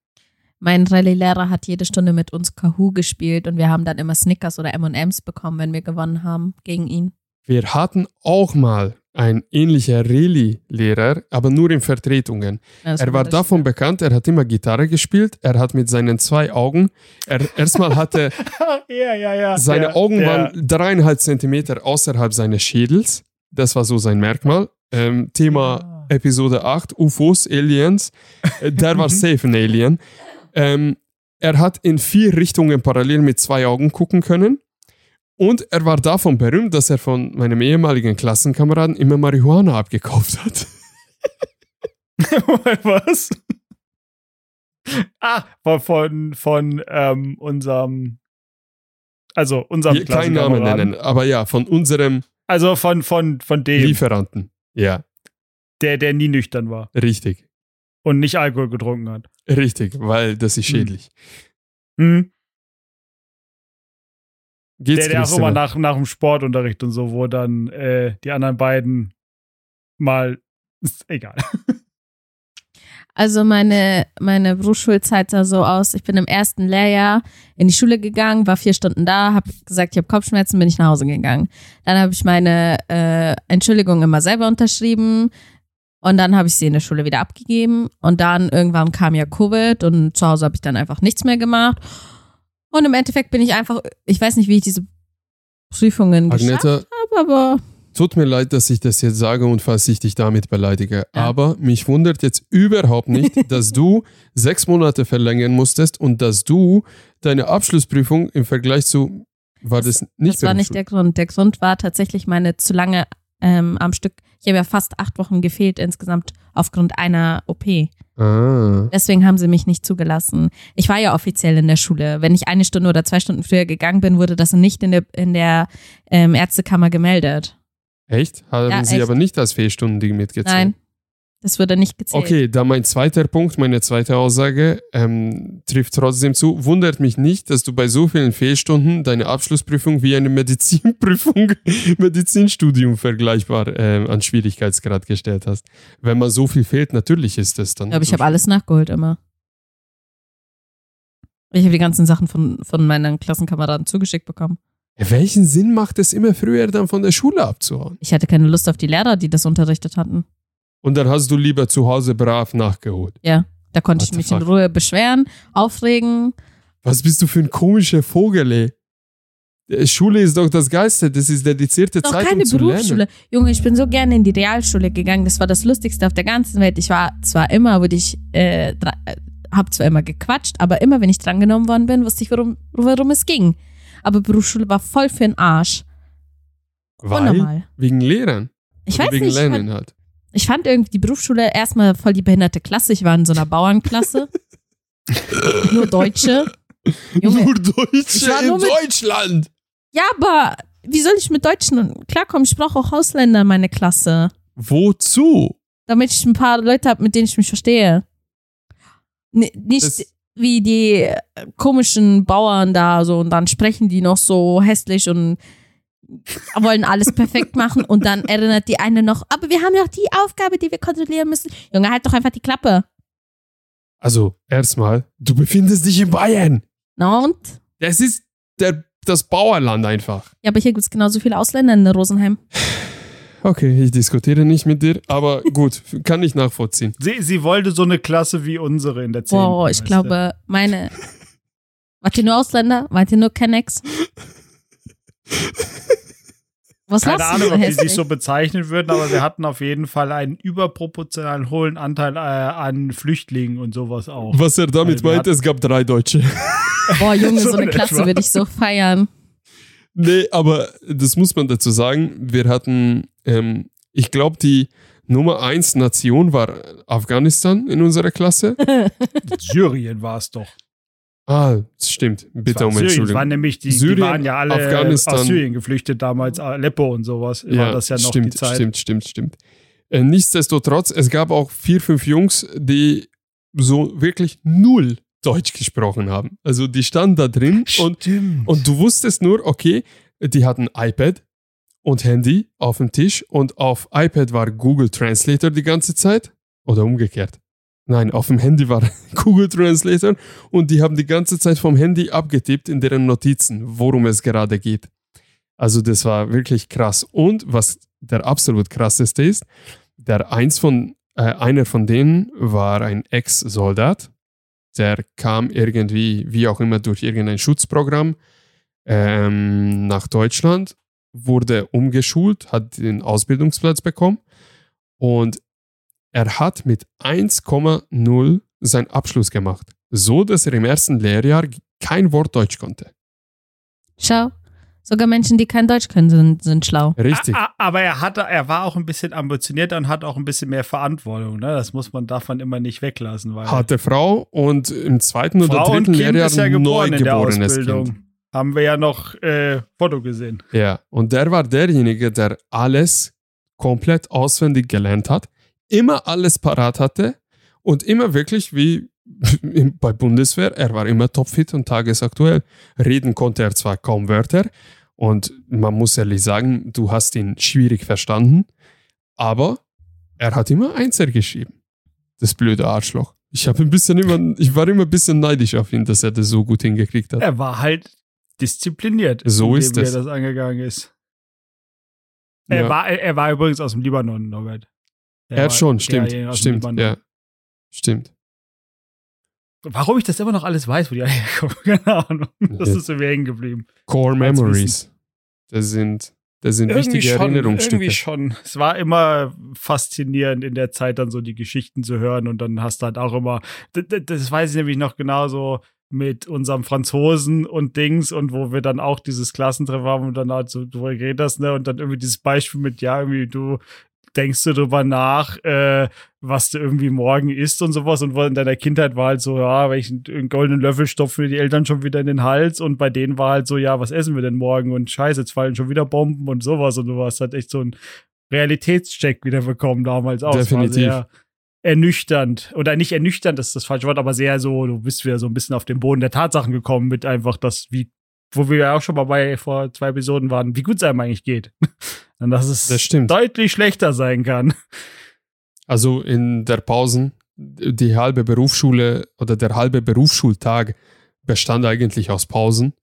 B: Mein Rallye-Lehrer hat jede Stunde mit uns Kahoo gespielt und wir haben dann immer Snickers oder M&M's bekommen, wenn wir gewonnen haben gegen ihn.
A: Wir hatten auch mal ein ähnlicher Reli-Lehrer, aber nur in Vertretungen.
B: Ja,
A: Er war davon bekannt, er hat immer Gitarre gespielt, er hat mit seinen zwei Augen, er erstmal hatte
D: ja, ja, ja.
A: Seine Augen waren dreieinhalb Zentimeter außerhalb seines Schädels. Das war so sein Merkmal. Ähm, Thema. Episode 8, UFOs, Aliens. Äh, Der war
D: Mhm.
A: safe ein Alien. Ähm, er hat in vier Richtungen parallel mit zwei Augen gucken können. Und er war davon berühmt, dass er von meinem ehemaligen Klassenkameraden immer Marihuana abgekauft hat.
D: Was? ah, von, von, von ähm, unserem, also unserem
A: Hier Keinen Namen nennen, aber ja, von unserem
D: Also von, von, von dem,
A: Lieferanten. Ja,
D: der, der nie nüchtern war
A: richtig.
D: und nicht Alkohol getrunken hat.
A: Richtig, weil das ist
D: Hm.
A: schädlich.
D: Hm?
A: Geht's,
D: Der, der auch immer nach, nach dem Sportunterricht und so, wo dann äh, die anderen beiden mal, ist egal.
B: Also meine, meine Berufsschulzeit sah so aus, ich bin im ersten Lehrjahr in die Schule gegangen, war vier Stunden da, habe gesagt, ich habe Kopfschmerzen, bin ich nach Hause gegangen. Dann habe ich meine äh, Entschuldigung immer selber unterschrieben und dann habe ich sie in der Schule wieder abgegeben und dann irgendwann kam ja Covid und zu Hause habe ich dann einfach nichts mehr gemacht. Und im Endeffekt bin ich einfach, ich weiß nicht, wie ich diese Prüfungen geschafft
A: Agneta,
B: habe, aber
A: tut mir leid, dass ich das jetzt sage und falls ich dich damit beleidige.
B: Ja.
A: Aber mich wundert jetzt überhaupt nicht, dass du sechs Monate verlängern musstest und dass du deine Abschlussprüfung im Vergleich zu. War das, nicht
B: das war nicht der Grund. Der Grund war tatsächlich meine zu lange ähm, am Stück. Ich habe ja fast acht Wochen gefehlt insgesamt aufgrund einer OP.
A: Ah.
B: Deswegen haben sie mich nicht zugelassen. Ich war ja offiziell in der Schule. Wenn ich eine Stunde oder zwei Stunden früher gegangen bin, wurde das nicht in der, in der ähm, Ärztekammer gemeldet.
A: Echt? Haben
B: Ja,
A: sie
B: echt.
A: aber nicht als Fehlstunden mitgezählt?
B: Nein, das wurde nicht gezählt.
A: Okay, da mein zweiter Punkt, meine zweite Aussage ähm, trifft trotzdem zu. Wundert mich nicht, dass du bei so vielen Fehlstunden deine Abschlussprüfung wie eine Medizinprüfung, Medizinstudium vergleichbar ähm, an Schwierigkeitsgrad gestellt hast. Wenn man so viel fehlt, natürlich ist das dann.
B: Aber ich habe alles nachgeholt immer. Ich habe die ganzen Sachen von, von meinen Klassenkameraden zugeschickt bekommen.
A: Welchen Sinn macht es immer früher dann von der Schule abzuhauen?
B: Ich hatte keine Lust auf die Lehrer, die das unterrichtet hatten.
A: Und dann hast du lieber zu Hause brav nachgeholt.
B: Da konnte
A: What
B: ich mich in
A: fuck?
B: Ruhe beschweren, aufregen.
A: Was bist du für ein komischer Vogel, ey? Äh, Schule ist doch das Geiste, das ist dedizierte
B: Doch
A: Zeit,
B: keine
A: um zu
B: Berufsschule.
A: lernen.
B: Junge, ich bin so gerne in die Realschule gegangen. Das war das Lustigste auf der ganzen Welt. Ich war zwar immer, wurde ich, äh, äh, hab zwar immer gequatscht, aber immer, wenn ich drangenommen worden bin, wusste ich, worum, worum es ging. Aber Berufsschule war voll für den Arsch.
A: Weil? Wegen Lehrern.
B: Ich
A: Oder
B: weiß
A: wegen
B: nicht, ich fand,
A: Lerninhalt.
B: Ich fand irgendwie die Berufsschule erstmal voll die behinderte Klasse. Ich war in so einer Bauernklasse. Nur Deutsche. Junge,
A: Nur Deutsche in
B: nur mit-
A: Deutschland.
B: ja, aber wie soll ich mit Deutschen klarkommen? Ich brauche auch Ausländer in meine Klasse.
A: Wozu?
B: damit ich ein paar Leute habe, mit denen ich mich verstehe. N nicht
A: Das-
B: wie die komischen Bauern da so und dann sprechen die noch so hässlich und wollen alles perfekt machen und dann erinnert die eine noch, aber wir haben ja auch die Aufgabe, die wir kontrollieren müssen. Junge, halt doch einfach die Klappe.
A: Also, erstmal, du befindest dich in Bayern.
B: Na und?
A: Das ist der, das Bauerland einfach.
B: Ja, aber hier gibt es genauso viele Ausländer in Rosenheim.
A: Okay, ich diskutiere nicht mit dir, aber gut, kann ich nachvollziehen.
D: Sie, sie wollte so eine Klasse wie unsere in der 10.
B: Boah, ich glaube, meine. Wart ihr nur Ausländer? Wart ihr nur Kennex? Was
D: Keine Ahnung, ob die sich so bezeichnen würden, aber wir hatten auf jeden Fall einen überproportionalen hohen Anteil äh, an Flüchtlingen und sowas auch.
A: Was er damit
D: Also,
A: meint, es gab drei Deutsche.
B: Boah, Junge, so
D: So
B: eine
D: in
B: Klasse würde ich so feiern.
A: Nee, aber das muss man dazu sagen. Wir hatten, ähm, ich glaube, die Nummer 1 Nation war Afghanistan in unserer Klasse.
D: Syrien war es doch.
A: Ah, das stimmt. Bitte
D: war
A: um
D: Syrien.
A: Entschuldigung.
D: waren nämlich die,
A: Syrien,
D: die waren ja alle
A: Afghanistan.
D: aus Syrien geflüchtet damals, Aleppo und sowas. war das ja noch
A: stimmt,
D: die Zeit.
A: stimmt, stimmt, stimmt. Äh, nichtsdestotrotz, es gab auch vier, fünf Jungs, die so wirklich null Deutsch gesprochen haben. Also die standen da drin und, und du wusstest nur, okay, die hatten iPad und Handy auf dem Tisch und auf iPad war Google Translator die ganze Zeit oder umgekehrt. Nein, auf dem Handy war Google Translator und die haben die ganze Zeit vom Handy abgetippt in deren Notizen, worum es gerade geht. Also das war wirklich krass. Und was der absolut krasseste ist, der eins von, äh, einer von denen war ein Ex-Soldat. Der kam irgendwie, wie auch immer, durch irgendein Schutzprogramm ähm, nach Deutschland, wurde umgeschult, hat den Ausbildungsplatz bekommen und er hat mit 1,0 seinen Abschluss gemacht. So, dass er im ersten Lehrjahr kein Wort Deutsch konnte.
B: Schau. Sogar Menschen, die kein Deutsch können, sind, sind schlau.
A: Richtig.
D: A- Aber er hatte, er war auch ein bisschen ambitionierter und hat auch ein bisschen mehr Verantwortung. Ne? Das muss man davon immer nicht weglassen, weil
A: Hatte Frau und im zweiten oder
D: Frau und
A: dritten
D: Kind
A: Lehrjahr
D: ist ja geboren in der
A: neugeborenes
D: Ausbildung.
A: Kind.
D: Haben wir ja noch äh, Foto gesehen.
A: Ja, und der war derjenige, der alles komplett auswendig gelernt hat, immer alles parat hatte und immer wirklich wie bei Bundeswehr, er war immer topfit und tagesaktuell. Reden konnte er zwar kaum Wörter und man muss ehrlich sagen, du hast ihn schwierig verstanden, aber er hat immer Einser geschrieben. Das blöde Arschloch. Ich habe ein bisschen immer, ich war immer ein bisschen neidisch auf ihn, dass er das so gut hingekriegt hat.
D: Er war halt diszipliniert,
A: So ist es.
D: er das angegangen ist. Er,
A: Ja.
D: war, er war übrigens aus dem Libanon, Norbert. Er
A: Er
D: war
A: schon, stimmt, stimmt, ja, stimmt.
D: Warum ich das immer noch alles weiß, wo die herkommen, keine Ahnung. Das
A: Ja.
D: ist mir hängen geblieben.
A: Core Memories. Das sind, das sind wichtige Erinnerungsstücke.
D: Irgendwie schon. Es war immer faszinierend in der Zeit dann so die Geschichten zu hören und dann hast du halt auch immer, das, das weiß ich nämlich noch genauso mit unserem Franzosen und Dings und wo wir dann auch dieses Klassentreffen haben und dann halt so drüber geredet hast, ne, und dann irgendwie dieses Beispiel mit, ja, irgendwie du denkst du drüber nach, äh, was du irgendwie morgen isst und sowas. Und in deiner Kindheit war halt so, ja, einen goldenen Löffel stopfe die Eltern schon wieder in den Hals. Und bei denen war halt so, ja, was essen wir denn morgen? Und scheiße, jetzt fallen schon wieder Bomben und sowas. Und du hast halt echt so einen Realitätscheck wieder bekommen damals auch. Es war
A: Definitiv.
D: sehr ernüchternd. Oder nicht ernüchternd, das ist das falsche Wort, aber sehr so, du bist wieder so ein bisschen auf den Boden der Tatsachen gekommen mit einfach das, wie, wo wir ja auch schon mal bei vor zwei Episoden waren, wie gut es einem eigentlich geht. Und dass es
A: Das stimmt.
D: deutlich schlechter sein kann.
A: Also in der Pausen, die halbe Berufsschule oder der halbe Berufsschultag bestand eigentlich aus Pausen.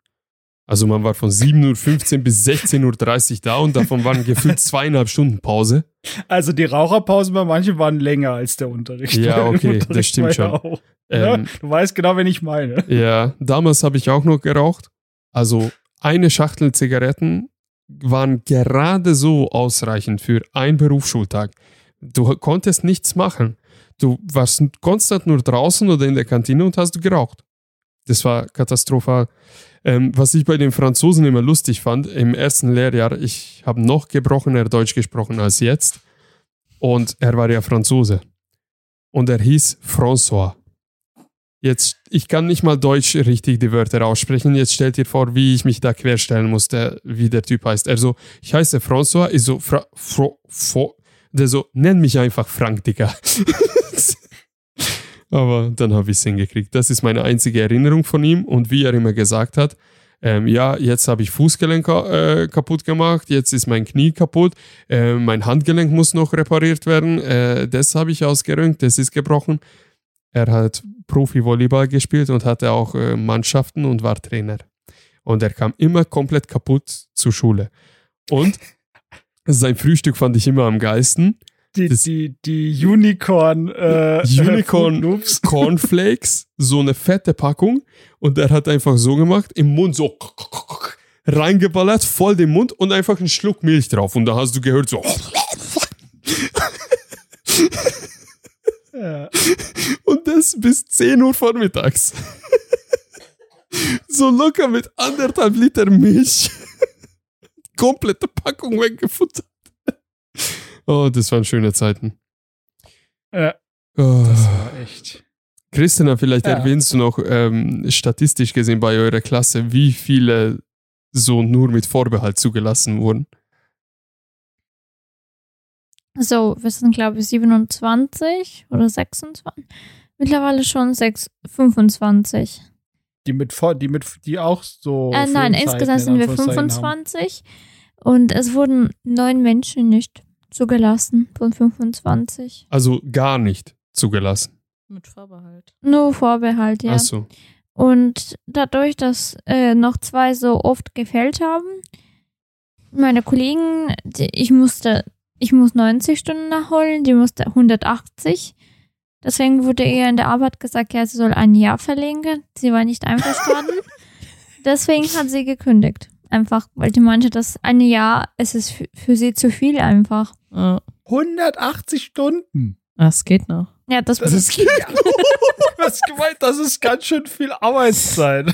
A: Also man war von 7.15 Uhr bis 16.30 Uhr da und davon waren gefühlt zweieinhalb Stunden Pause.
D: Also die Raucherpausen bei manchen waren länger als der Unterricht.
A: Ja, okay, das
D: Unterricht
A: stimmt
D: war ja
A: schon.
D: Auch, ne?
A: Ähm,
D: Du weißt genau, wen ich meine.
A: Ja, damals habe ich auch noch geraucht. Also eine Schachtel Zigaretten waren gerade so ausreichend für einen Berufsschultag. Du konntest nichts machen. Du warst konstant nur draußen oder in der Kantine und hast geraucht. Das war katastrophal. Ähm, was ich bei den Franzosen immer lustig fand, im ersten Lehrjahr, ich habe noch gebrochener Deutsch gesprochen als jetzt. Und er war ja Franzose. Und er hieß François. Jetzt, ich kann nicht mal Deutsch richtig die Wörter aussprechen. Jetzt stellt ihr vor, wie ich mich da querstellen musste, wie der Typ heißt. Also, ich heiße François, ist so, Fra, Fro, Fro, der so, nenn mich einfach Frank, Digga. Aber dann habe ich es hingekriegt. Das ist meine einzige Erinnerung von ihm. Und wie er immer gesagt hat, ähm, ja, jetzt habe ich Fußgelenk äh, kaputt gemacht, jetzt ist mein Knie kaputt, äh, mein Handgelenk muss noch repariert werden, äh, das habe ich ausgerönt, das ist gebrochen. Er hat Profi-Volleyball gespielt und hatte auch äh, Mannschaften und war Trainer. Und er kam immer komplett kaputt zur Schule. Und sein Frühstück fand ich immer am geilsten.
D: Die, die, die Unicorn, äh,
A: Unicorn. Cornflakes, so eine fette Packung. Und er hat einfach so gemacht, im Mund so reingeballert, voll den Mund und einfach einen Schluck Milch drauf. Und da hast du gehört so.
D: Ja.
A: Und das bis 10 Uhr vormittags. so locker mit anderthalb Liter Milch. komplette Packung weggefuttert. Oh, das waren schöne Zeiten.
D: Ja,
A: Oh.
D: das war echt.
A: Christina, vielleicht
D: Ja.
A: erwähnst du noch ähm, statistisch gesehen bei eurer Klasse, wie viele so nur mit Vorbehalt zugelassen wurden.
C: So, wir sind, glaube ich, 27 oder 26. Mittlerweile schon 6, 25.
D: Die mit, vor- die mit, die auch so.
C: äh, nein, insgesamt
D: in
C: sind wir
D: Anführungszeichen
C: 25. Und es wurden neun Menschen nicht zugelassen von 25.
A: Also gar nicht zugelassen.
B: Mit Vorbehalt.
C: Nur Vorbehalt, ja.
A: Achso.
C: Und dadurch, dass äh, noch zwei so oft gefällt haben, meine Kollegen, die, ich musste, ich muss 90 Stunden nachholen, die musste 180. Deswegen wurde ihr in der Arbeit gesagt, ja, sie soll ein Jahr verlängern. Sie war nicht einverstanden. Deswegen hat sie gekündigt. Einfach, weil die meinte, dass ein Jahr, es ist für, für sie zu viel einfach.
B: Ja,
D: 180 Stunden.
B: das geht noch.
C: Ja, das,
D: Das ist, was gemeint, das ist ganz schön viel Arbeitszeit.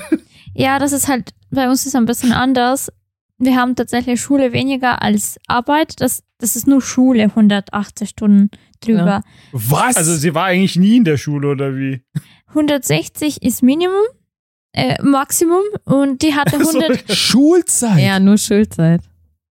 C: Ja, das ist halt, bei uns ist ein bisschen anders. Wir haben tatsächlich Schule weniger als Arbeit. Das, das ist nur Schule, 180 Stunden drüber.
B: Ja.
A: Was?
D: Also sie war eigentlich nie in der Schule, oder wie?
C: 160 ist Minimum, äh, Maximum und die hatte 100
A: Schulzeit.
B: Ja, nur Schulzeit.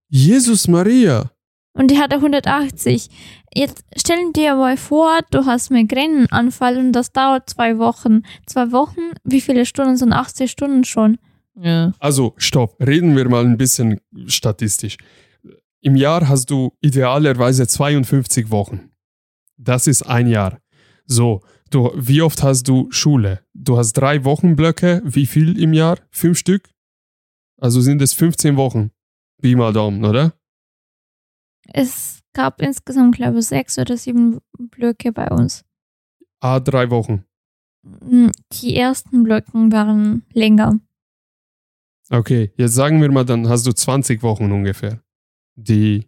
A: Jesus Maria.
C: und die hatte 180. Jetzt stellen dir mal vor, du hast Migränenanfall und das dauert zwei Wochen. Zwei Wochen, wie viele Stunden sind 80 Stunden schon?
B: Ja.
A: Also, stopp. Reden wir mal ein bisschen statistisch. Im Jahr hast du idealerweise 52 Wochen. Das ist ein Jahr. So, du, wie oft hast du Schule? Du hast drei Wochenblöcke. Wie viel im Jahr? Fünf Stück? Also sind es 15 Wochen. Pi mal Daumen, oder?
C: Es gab insgesamt, glaube ich, sechs oder sieben Blöcke bei uns.
A: Ah, drei Wochen.
C: Mm, Die ersten Blöcken waren länger.
A: Okay, jetzt sagen wir mal, dann hast du 20 Wochen ungefähr. Die,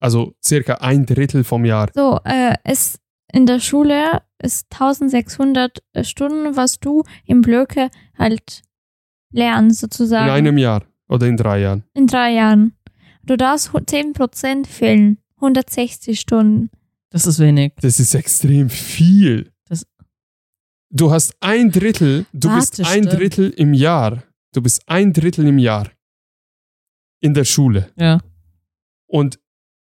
A: also circa ein Drittel vom Jahr.
C: So, äh, es in der Schule ist 1600 Stunden, was du im Blöcke halt lernst, sozusagen.
A: In einem Jahr oder in drei Jahren.
C: In drei Jahren. Du darfst hu- 10% fehlen. 160 Stunden.
B: Das ist wenig.
A: Das ist extrem viel.
B: Das-
A: du hast ein Drittel, du
B: Warte,
A: bist ein
B: stimmt.
A: Drittel im Jahr. Du bist ein Drittel im Jahr in der Schule.
B: Ja.
A: Und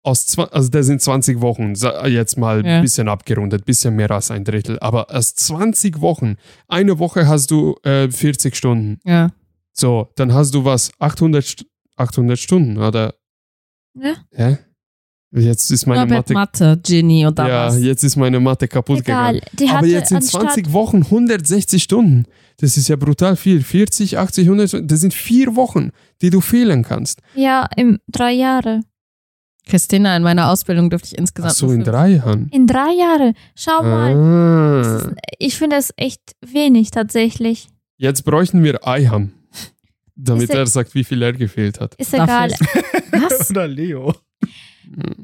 A: aus also das sind 20 Wochen, jetzt mal
B: Ja.
A: ein bisschen abgerundet, bisschen mehr als ein Drittel. Aber aus 20 Wochen, eine Woche hast du äh, 40 Stunden.
B: Ja.
A: So, dann hast du was, 800, St 800 Stunden, oder?
C: Ja.
A: Hä? Jetzt ist meine
B: Norbert
A: Mathe,
B: Mathe, Genie oder
A: ja,
B: was?
A: jetzt ist meine Mathe kaputt gegangen.
C: Egal. Die hatte
A: Aber jetzt sind
C: anstatt,
A: 20 Wochen 160 Stunden. Das ist ja brutal viel. 40, 80, 100, das sind vier Wochen, die du fehlen kannst.
C: Ja, im drei Jahre.
B: Christina, in meiner Ausbildung dürfte ich
A: Ach
B: insgesamt
A: so,
B: nur
A: in drei Jahren.
C: In drei Jahre. Schau mal. Das
A: Ah.
C: ist, ich finde es echt wenig tatsächlich.
A: Jetzt bräuchten wir Eiham, damit
C: Ist er-
A: er sagt, wie viel er gefehlt hat.
C: Ist egal.
B: Was?
D: Oder Leo.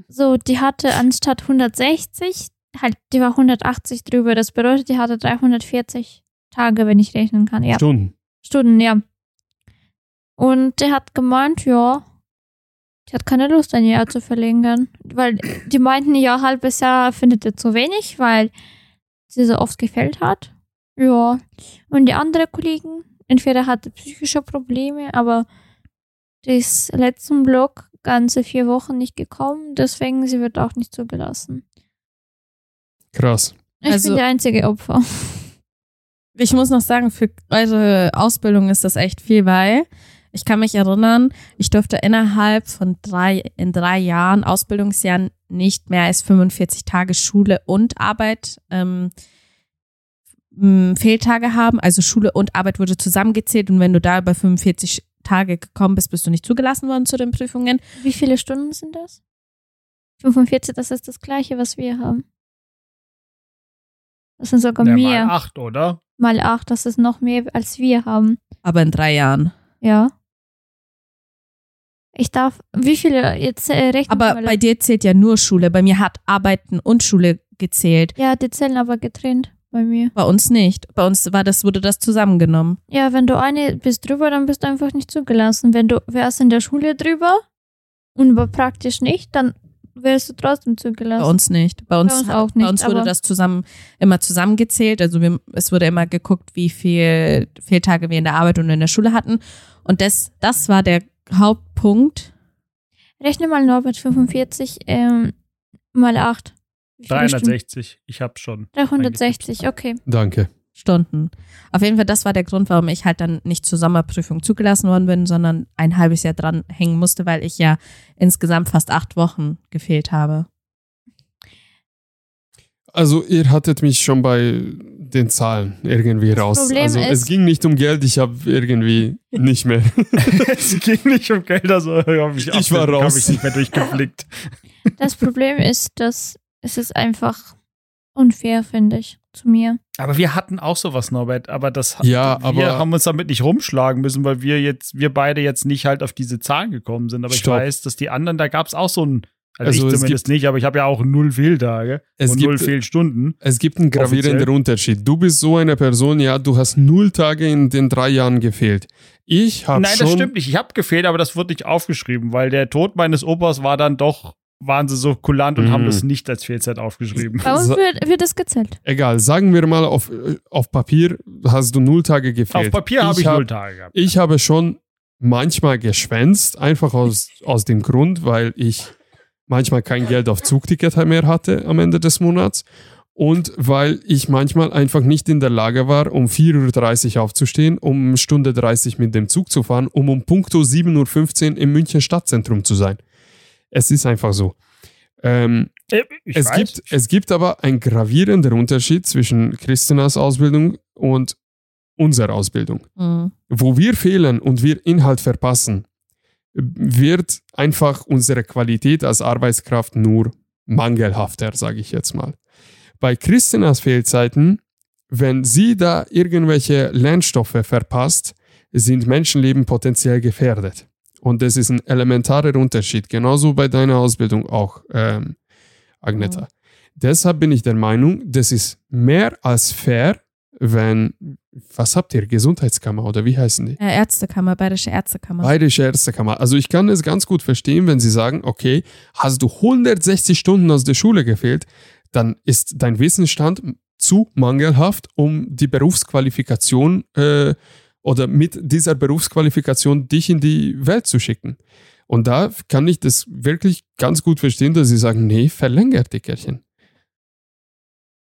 C: So, die hatte anstatt 160, halt, die war 180 drüber. Das bedeutet, die hatte 340 Tage, wenn ich rechnen kann. Ja,
A: Stunden.
C: Stunden, ja. Und der hat gemeint, ja, die hat keine Lust, ein Jahr zu verlängern. Weil die meinten, ja, halbes Jahr findet er zu wenig, weil sie so oft gefällt hat. Ja. Und die andere Kollegen, entweder hatte psychische Probleme, aber ist letzten Block ganze vier Wochen nicht gekommen, deswegen sie wird auch nicht zugelassen.
A: Krass.
C: Ich
B: Also-
C: bin die einzige Opfer.
B: Ich muss noch sagen, für eure Ausbildung ist das echt viel, weil ich kann mich erinnern, ich durfte innerhalb von drei, in drei Jahren, Ausbildungsjahren, nicht mehr als 45 Tage Schule und Arbeit, ähm, Fehltage haben. Also Schule und Arbeit wurde zusammengezählt und wenn du da über 45 Tage gekommen bist, bist du nicht zugelassen worden zu den Prüfungen.
C: Wie viele Stunden sind das? 45, das ist das gleiche, was wir haben. Das sind sogar
D: Ja,
C: mehr.
D: mal acht, oder?
C: Mal acht, das ist noch mehr, als wir haben.
B: Aber in drei Jahren.
C: Ja. Ich darf, wie viele, jetzt äh, rechnen
B: Aber bei dir zählt ja nur Schule. Bei mir hat Arbeiten und Schule gezählt.
C: Ja, die zählen aber getrennt bei mir.
B: Bei uns nicht. Bei uns war das, wurde das zusammengenommen.
C: Ja, wenn du eine bist drüber, dann bist du einfach nicht zugelassen. Wenn du wärst in der Schule drüber, und aber praktisch nicht, dann wirst du trotzdem
B: Bei
C: zugelassen.
B: uns nicht. Bei uns,
C: Bei uns auch
B: Bei
C: nicht,
B: uns wurde das zusammen immer zusammengezählt. Also wir, es wurde immer geguckt, wie viel Fehltage wir in der Arbeit und in der Schule hatten. Und das, das war der Hauptpunkt.
C: Rechne mal Norbert 45 ähm, mal 8.
D: 360. Ich habe schon.
C: 360, okay.
A: Danke.
B: Stunden. Auf jeden Fall, das war der Grund, warum ich halt dann nicht zur Sommerprüfung zugelassen worden bin, sondern ein halbes Jahr dran hängen musste, weil ich ja insgesamt fast acht Wochen gefehlt habe.
A: Also ihr hattet mich schon bei den Zahlen irgendwie raus.
C: Problem
A: also es ging nicht um Geld, ich habe irgendwie nicht mehr.
D: es ging nicht um Geld, also hab ich,
A: Ich war
D: Hab
A: raus.
D: ich nicht mehr durchgeblickt.
C: Das Problem ist, dass es ist einfach unfair, finde ich, zu mir.
D: Aber wir hatten auch sowas, Norbert. Aber das
A: Ja,
D: wir
A: aber-
D: haben uns damit nicht rumschlagen müssen, weil wir jetzt, wir beide jetzt nicht halt auf diese Zahlen gekommen sind. Aber
A: Stopp.
D: ich weiß, dass die anderen, da gab es auch so ein, also,
A: Also
D: ich
A: es
D: zumindest nicht, aber ich habe ja auch null Fehltage
A: Es
D: und
A: gibt-
D: null Fehlstunden.
A: Es gibt einen gravierenden
D: Offiziell.
A: Unterschied. Du bist so eine Person, ja, du hast null Tage in den drei Jahren gefehlt. Ich habe
D: Nein, das stimmt nicht. Ich habe gefehlt, aber das wird nicht aufgeschrieben, weil der Tod meines Opas war dann doch, waren sie so kulant und
A: Mhm.
D: haben das nicht als Fehlzeit aufgeschrieben.
C: Bei uns wird, wird das gezählt.
A: Egal, sagen wir mal, auf, auf Papier hast du null Tage gefehlt.
D: Auf Papier habe ich
A: hab-
D: null Tage gehabt.
A: Ich habe schon manchmal geschwänzt, einfach aus, aus dem Grund, weil ich manchmal kein Geld auf Zugticket mehr hatte am Ende des Monats und weil ich manchmal einfach nicht in der Lage war, um 4.30 Uhr aufzustehen, um Stunde 30 mit dem Zug zu fahren, um um punkto 7.15 Uhr im München Stadtzentrum zu sein. Es ist einfach so. Ähm,
D: Äh, ich
A: es,
D: weiß.
A: gibt, es gibt aber einen gravierenden Unterschied zwischen Christinas Ausbildung und unserer Ausbildung
B: Mhm.
A: wo wir fehlen und wir Inhalt verpassen, wird einfach unsere Qualität als Arbeitskraft nur mangelhafter, sage ich jetzt mal. Bei Christinas Fehlzeiten, wenn sie da irgendwelche Lernstoffe verpasst, sind Menschenleben potenziell gefährdet. Und das ist ein elementarer Unterschied, genauso bei deiner Ausbildung auch, ähm, Agneta.
B: Mhm.
A: Deshalb bin ich der Meinung, das ist mehr als fair, wenn, was habt ihr, Gesundheitskammer oder wie heißen die?
B: Äh, Ärztekammer, Bayerische Ärztekammer.
A: Bayerische Ärztekammer. Also ich kann es ganz gut verstehen, wenn sie sagen, okay, hast du 160 Stunden aus der Schule gefehlt, dann ist dein Wissensstand zu mangelhaft, um die Berufsqualifikation äh, oder mit dieser Berufsqualifikation dich in die Welt zu schicken. Und da kann ich das wirklich ganz gut verstehen, dass sie sagen, nee, verlängert die Kirchen.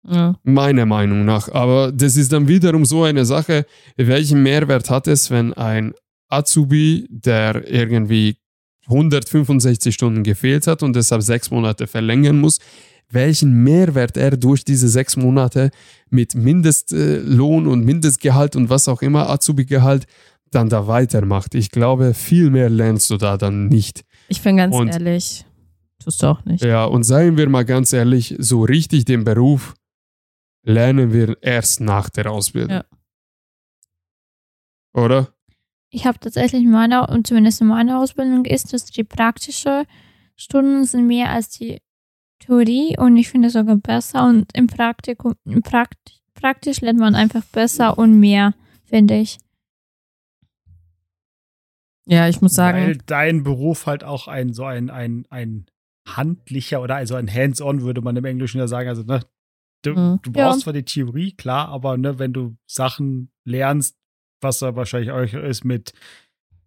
B: Ja.
A: Meiner Meinung nach. Aber das ist dann wiederum so eine Sache, welchen Mehrwert hat es, wenn ein Azubi, der irgendwie 165 Stunden gefehlt hat und deshalb sechs Monate verlängern muss, welchen Mehrwert er durch diese sechs Monate mit Mindestlohn und Mindestgehalt und was auch immer, Azubi-Gehalt, dann da weitermacht. Ich glaube, viel mehr lernst du da dann nicht.
B: Ich bin ganz
A: Und-
B: ehrlich, tust du auch nicht.
A: Ja, und seien wir mal ganz ehrlich, so richtig den Beruf lernen wir erst nach der Ausbildung.
B: Ja.
A: Oder?
C: Ich habe tatsächlich in meiner, und zumindest in meiner Ausbildung ist, dass die praktischen Stunden sind mehr als die Theorie und ich finde sogar besser und im Praktikum, im Prakt, praktisch lernt man einfach besser und mehr, finde ich.
B: Ja, ich muss sagen,
D: Weil dein Beruf halt auch ein so ein, ein, ein handlicher oder also ein Hands-on, würde man im Englischen ja sagen. Also, ne, du,
B: Mhm.
D: du
C: Ja.
D: brauchst zwar die Theorie, klar, aber ne, wenn du Sachen lernst, was da wahrscheinlich euch ist mit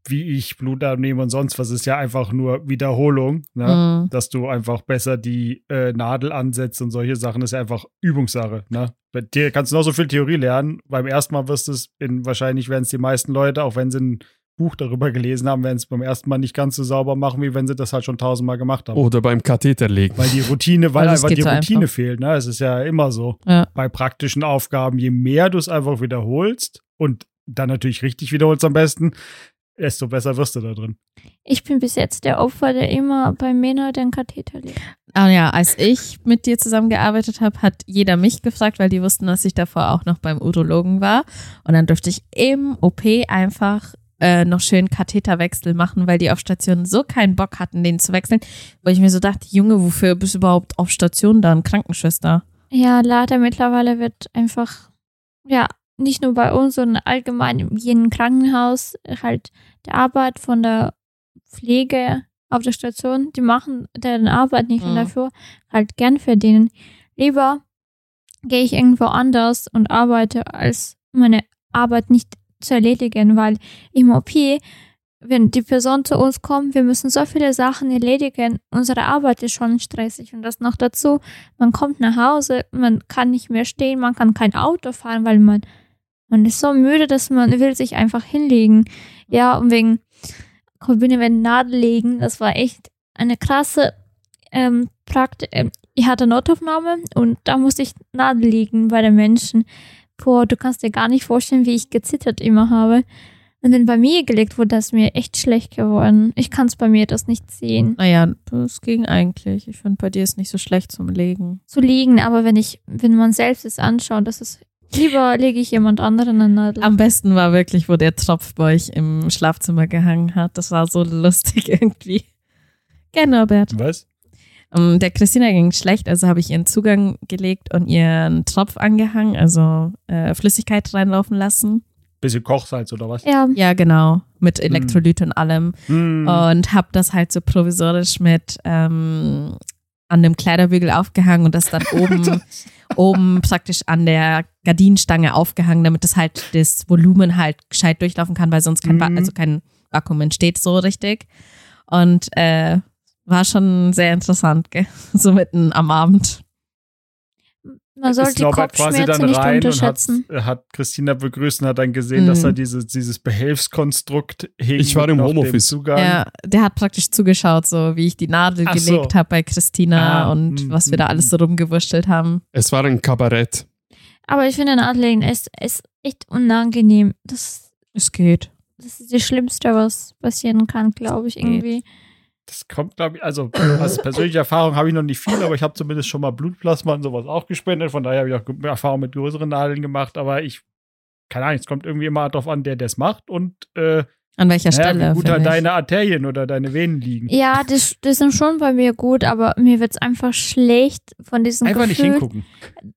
D: wie ich Blut abnehme und sonst was, ist ja einfach nur Wiederholung, ne?
B: mhm.
D: dass du einfach besser die äh, Nadel ansetzt und solche Sachen ist ja einfach Übungssache. Ne? Bei dir kannst du noch so viel Theorie lernen. Beim ersten Mal wirst du es, in, wahrscheinlich werden es die meisten Leute, auch wenn sie ein Buch darüber gelesen haben, werden es beim ersten Mal nicht ganz so sauber machen, wie wenn sie das halt schon tausendmal gemacht haben.
A: Oder beim Katheter legen.
D: Weil die Routine, weil
B: Weil
D: einfach die Routine
B: einfach.
D: fehlt. Ne? Es ist ja immer so.
B: Ja.
D: Bei praktischen Aufgaben, je mehr du es einfach wiederholst und dann natürlich richtig wiederholst am besten, desto besser wirst du da drin.
C: Ich bin bis jetzt der Opfer, der immer bei Männer den Katheter legt.
B: Ah ja, als ich mit dir zusammengearbeitet habe, hat jeder mich gefragt, weil die wussten, dass ich davor auch noch beim Urologen war. Und dann durfte ich im OP einfach äh, noch schön Katheterwechsel machen, weil die auf Station so keinen Bock hatten, den zu wechseln. Wo ich mir so dachte, Junge, wofür bist du überhaupt auf Station dann? Krankenschwester.
C: Ja, leider mittlerweile wird einfach, ja, nicht nur bei uns, sondern allgemein in jedem Krankenhaus halt die Arbeit von der Pflege auf der Station, die machen deren Arbeit nicht und
B: Mhm.
C: dafür halt gern verdienen. Lieber gehe ich irgendwo anders und arbeite, als meine Arbeit nicht zu erledigen, weil im OP, wenn die Person zu uns kommt, wir müssen so viele Sachen erledigen. Unsere Arbeit ist schon stressig und das noch dazu. Man kommt nach Hause, man kann nicht mehr stehen, man kann kein Auto fahren, weil man, man ist so müde, dass man will sich einfach hinlegen. Ja, und wegen Kombinieren Nadel legen, das war echt eine krasse ähm, Praktik. Ähm, ich hatte Notaufnahme und da musste ich Nadel legen bei den Menschen. Boah, du kannst dir gar nicht vorstellen, wie ich gezittert immer habe. Und wenn bei mir gelegt wurde, das ist mir echt schlecht geworden. Ich kann es bei mir das nicht sehen.
B: Naja, das ging eigentlich. Ich finde, bei dir ist nicht so schlecht zum Legen.
C: Zu liegen, aber wenn ich, wenn man selbst es anschaut, das ist lieber lege ich jemand anderen eine Nadel.
B: Am besten war wirklich, wo der Tropf bei euch im Schlafzimmer gehangen hat. Das war so lustig irgendwie. Gell, Norbert?
D: Was?
B: Um, der Christina ging schlecht, also habe ich ihren Zugang gelegt und ihren Tropf angehangen, also äh, Flüssigkeit reinlaufen lassen.
D: Bisschen Kochsalz oder was?
C: ja,
B: Ja, genau, mit Elektrolyt und allem.
D: Hm.
B: Und habe das halt so provisorisch mit ähm, an dem Kleiderbügel aufgehangen und das dann oben, oben praktisch an der Gardinenstange aufgehangen, damit das halt das Volumen halt gescheit durchlaufen kann, weil sonst kein,
D: Mhm.
B: also kein Vakuum entsteht so richtig. Und äh, war schon sehr interessant, gell? so mitten am Abend.
C: Man
D: Ist
C: sollte die
D: Norbert quasi dann
C: nicht
D: rein und hat, hat Christina begrüßt und hat dann gesehen, dass
B: Mhm.
D: da dieses, dieses Behelfskonstrukt hing.
A: Ich war im Homeoffice.
D: Zugang.
B: Ja, der hat praktisch zugeschaut, so wie ich die Nadel
D: Ach so.
B: gelegt habe bei Christina
D: Ah,
B: und
D: mm,
B: was wir da
D: mm,
B: alles so rumgewurschtelt haben.
A: Es war ein Kabarett.
C: Aber ich finde, Nadeln ist, ist echt unangenehm. Das,
B: Es geht.
C: das ist das Schlimmste, was passieren kann, glaube ich, irgendwie.
D: Das kommt, glaube ich, also als persönliche Erfahrung habe ich noch nicht viel, aber ich habe zumindest schon mal Blutplasma und sowas auch gespendet. Von daher habe ich auch Erfahrung mit größeren Nadeln gemacht, aber ich, keine Ahnung, es kommt irgendwie immer darauf an, der das macht und äh,
B: An welcher
D: naja,
B: Stelle?
D: wie gut halt
B: finde ich.
D: deine Arterien oder deine Venen liegen.
C: Ja, das, das sind schon bei mir gut, aber mir wird es einfach schlecht von diesem
D: Einfach nicht
C: Gefühl.
D: hingucken.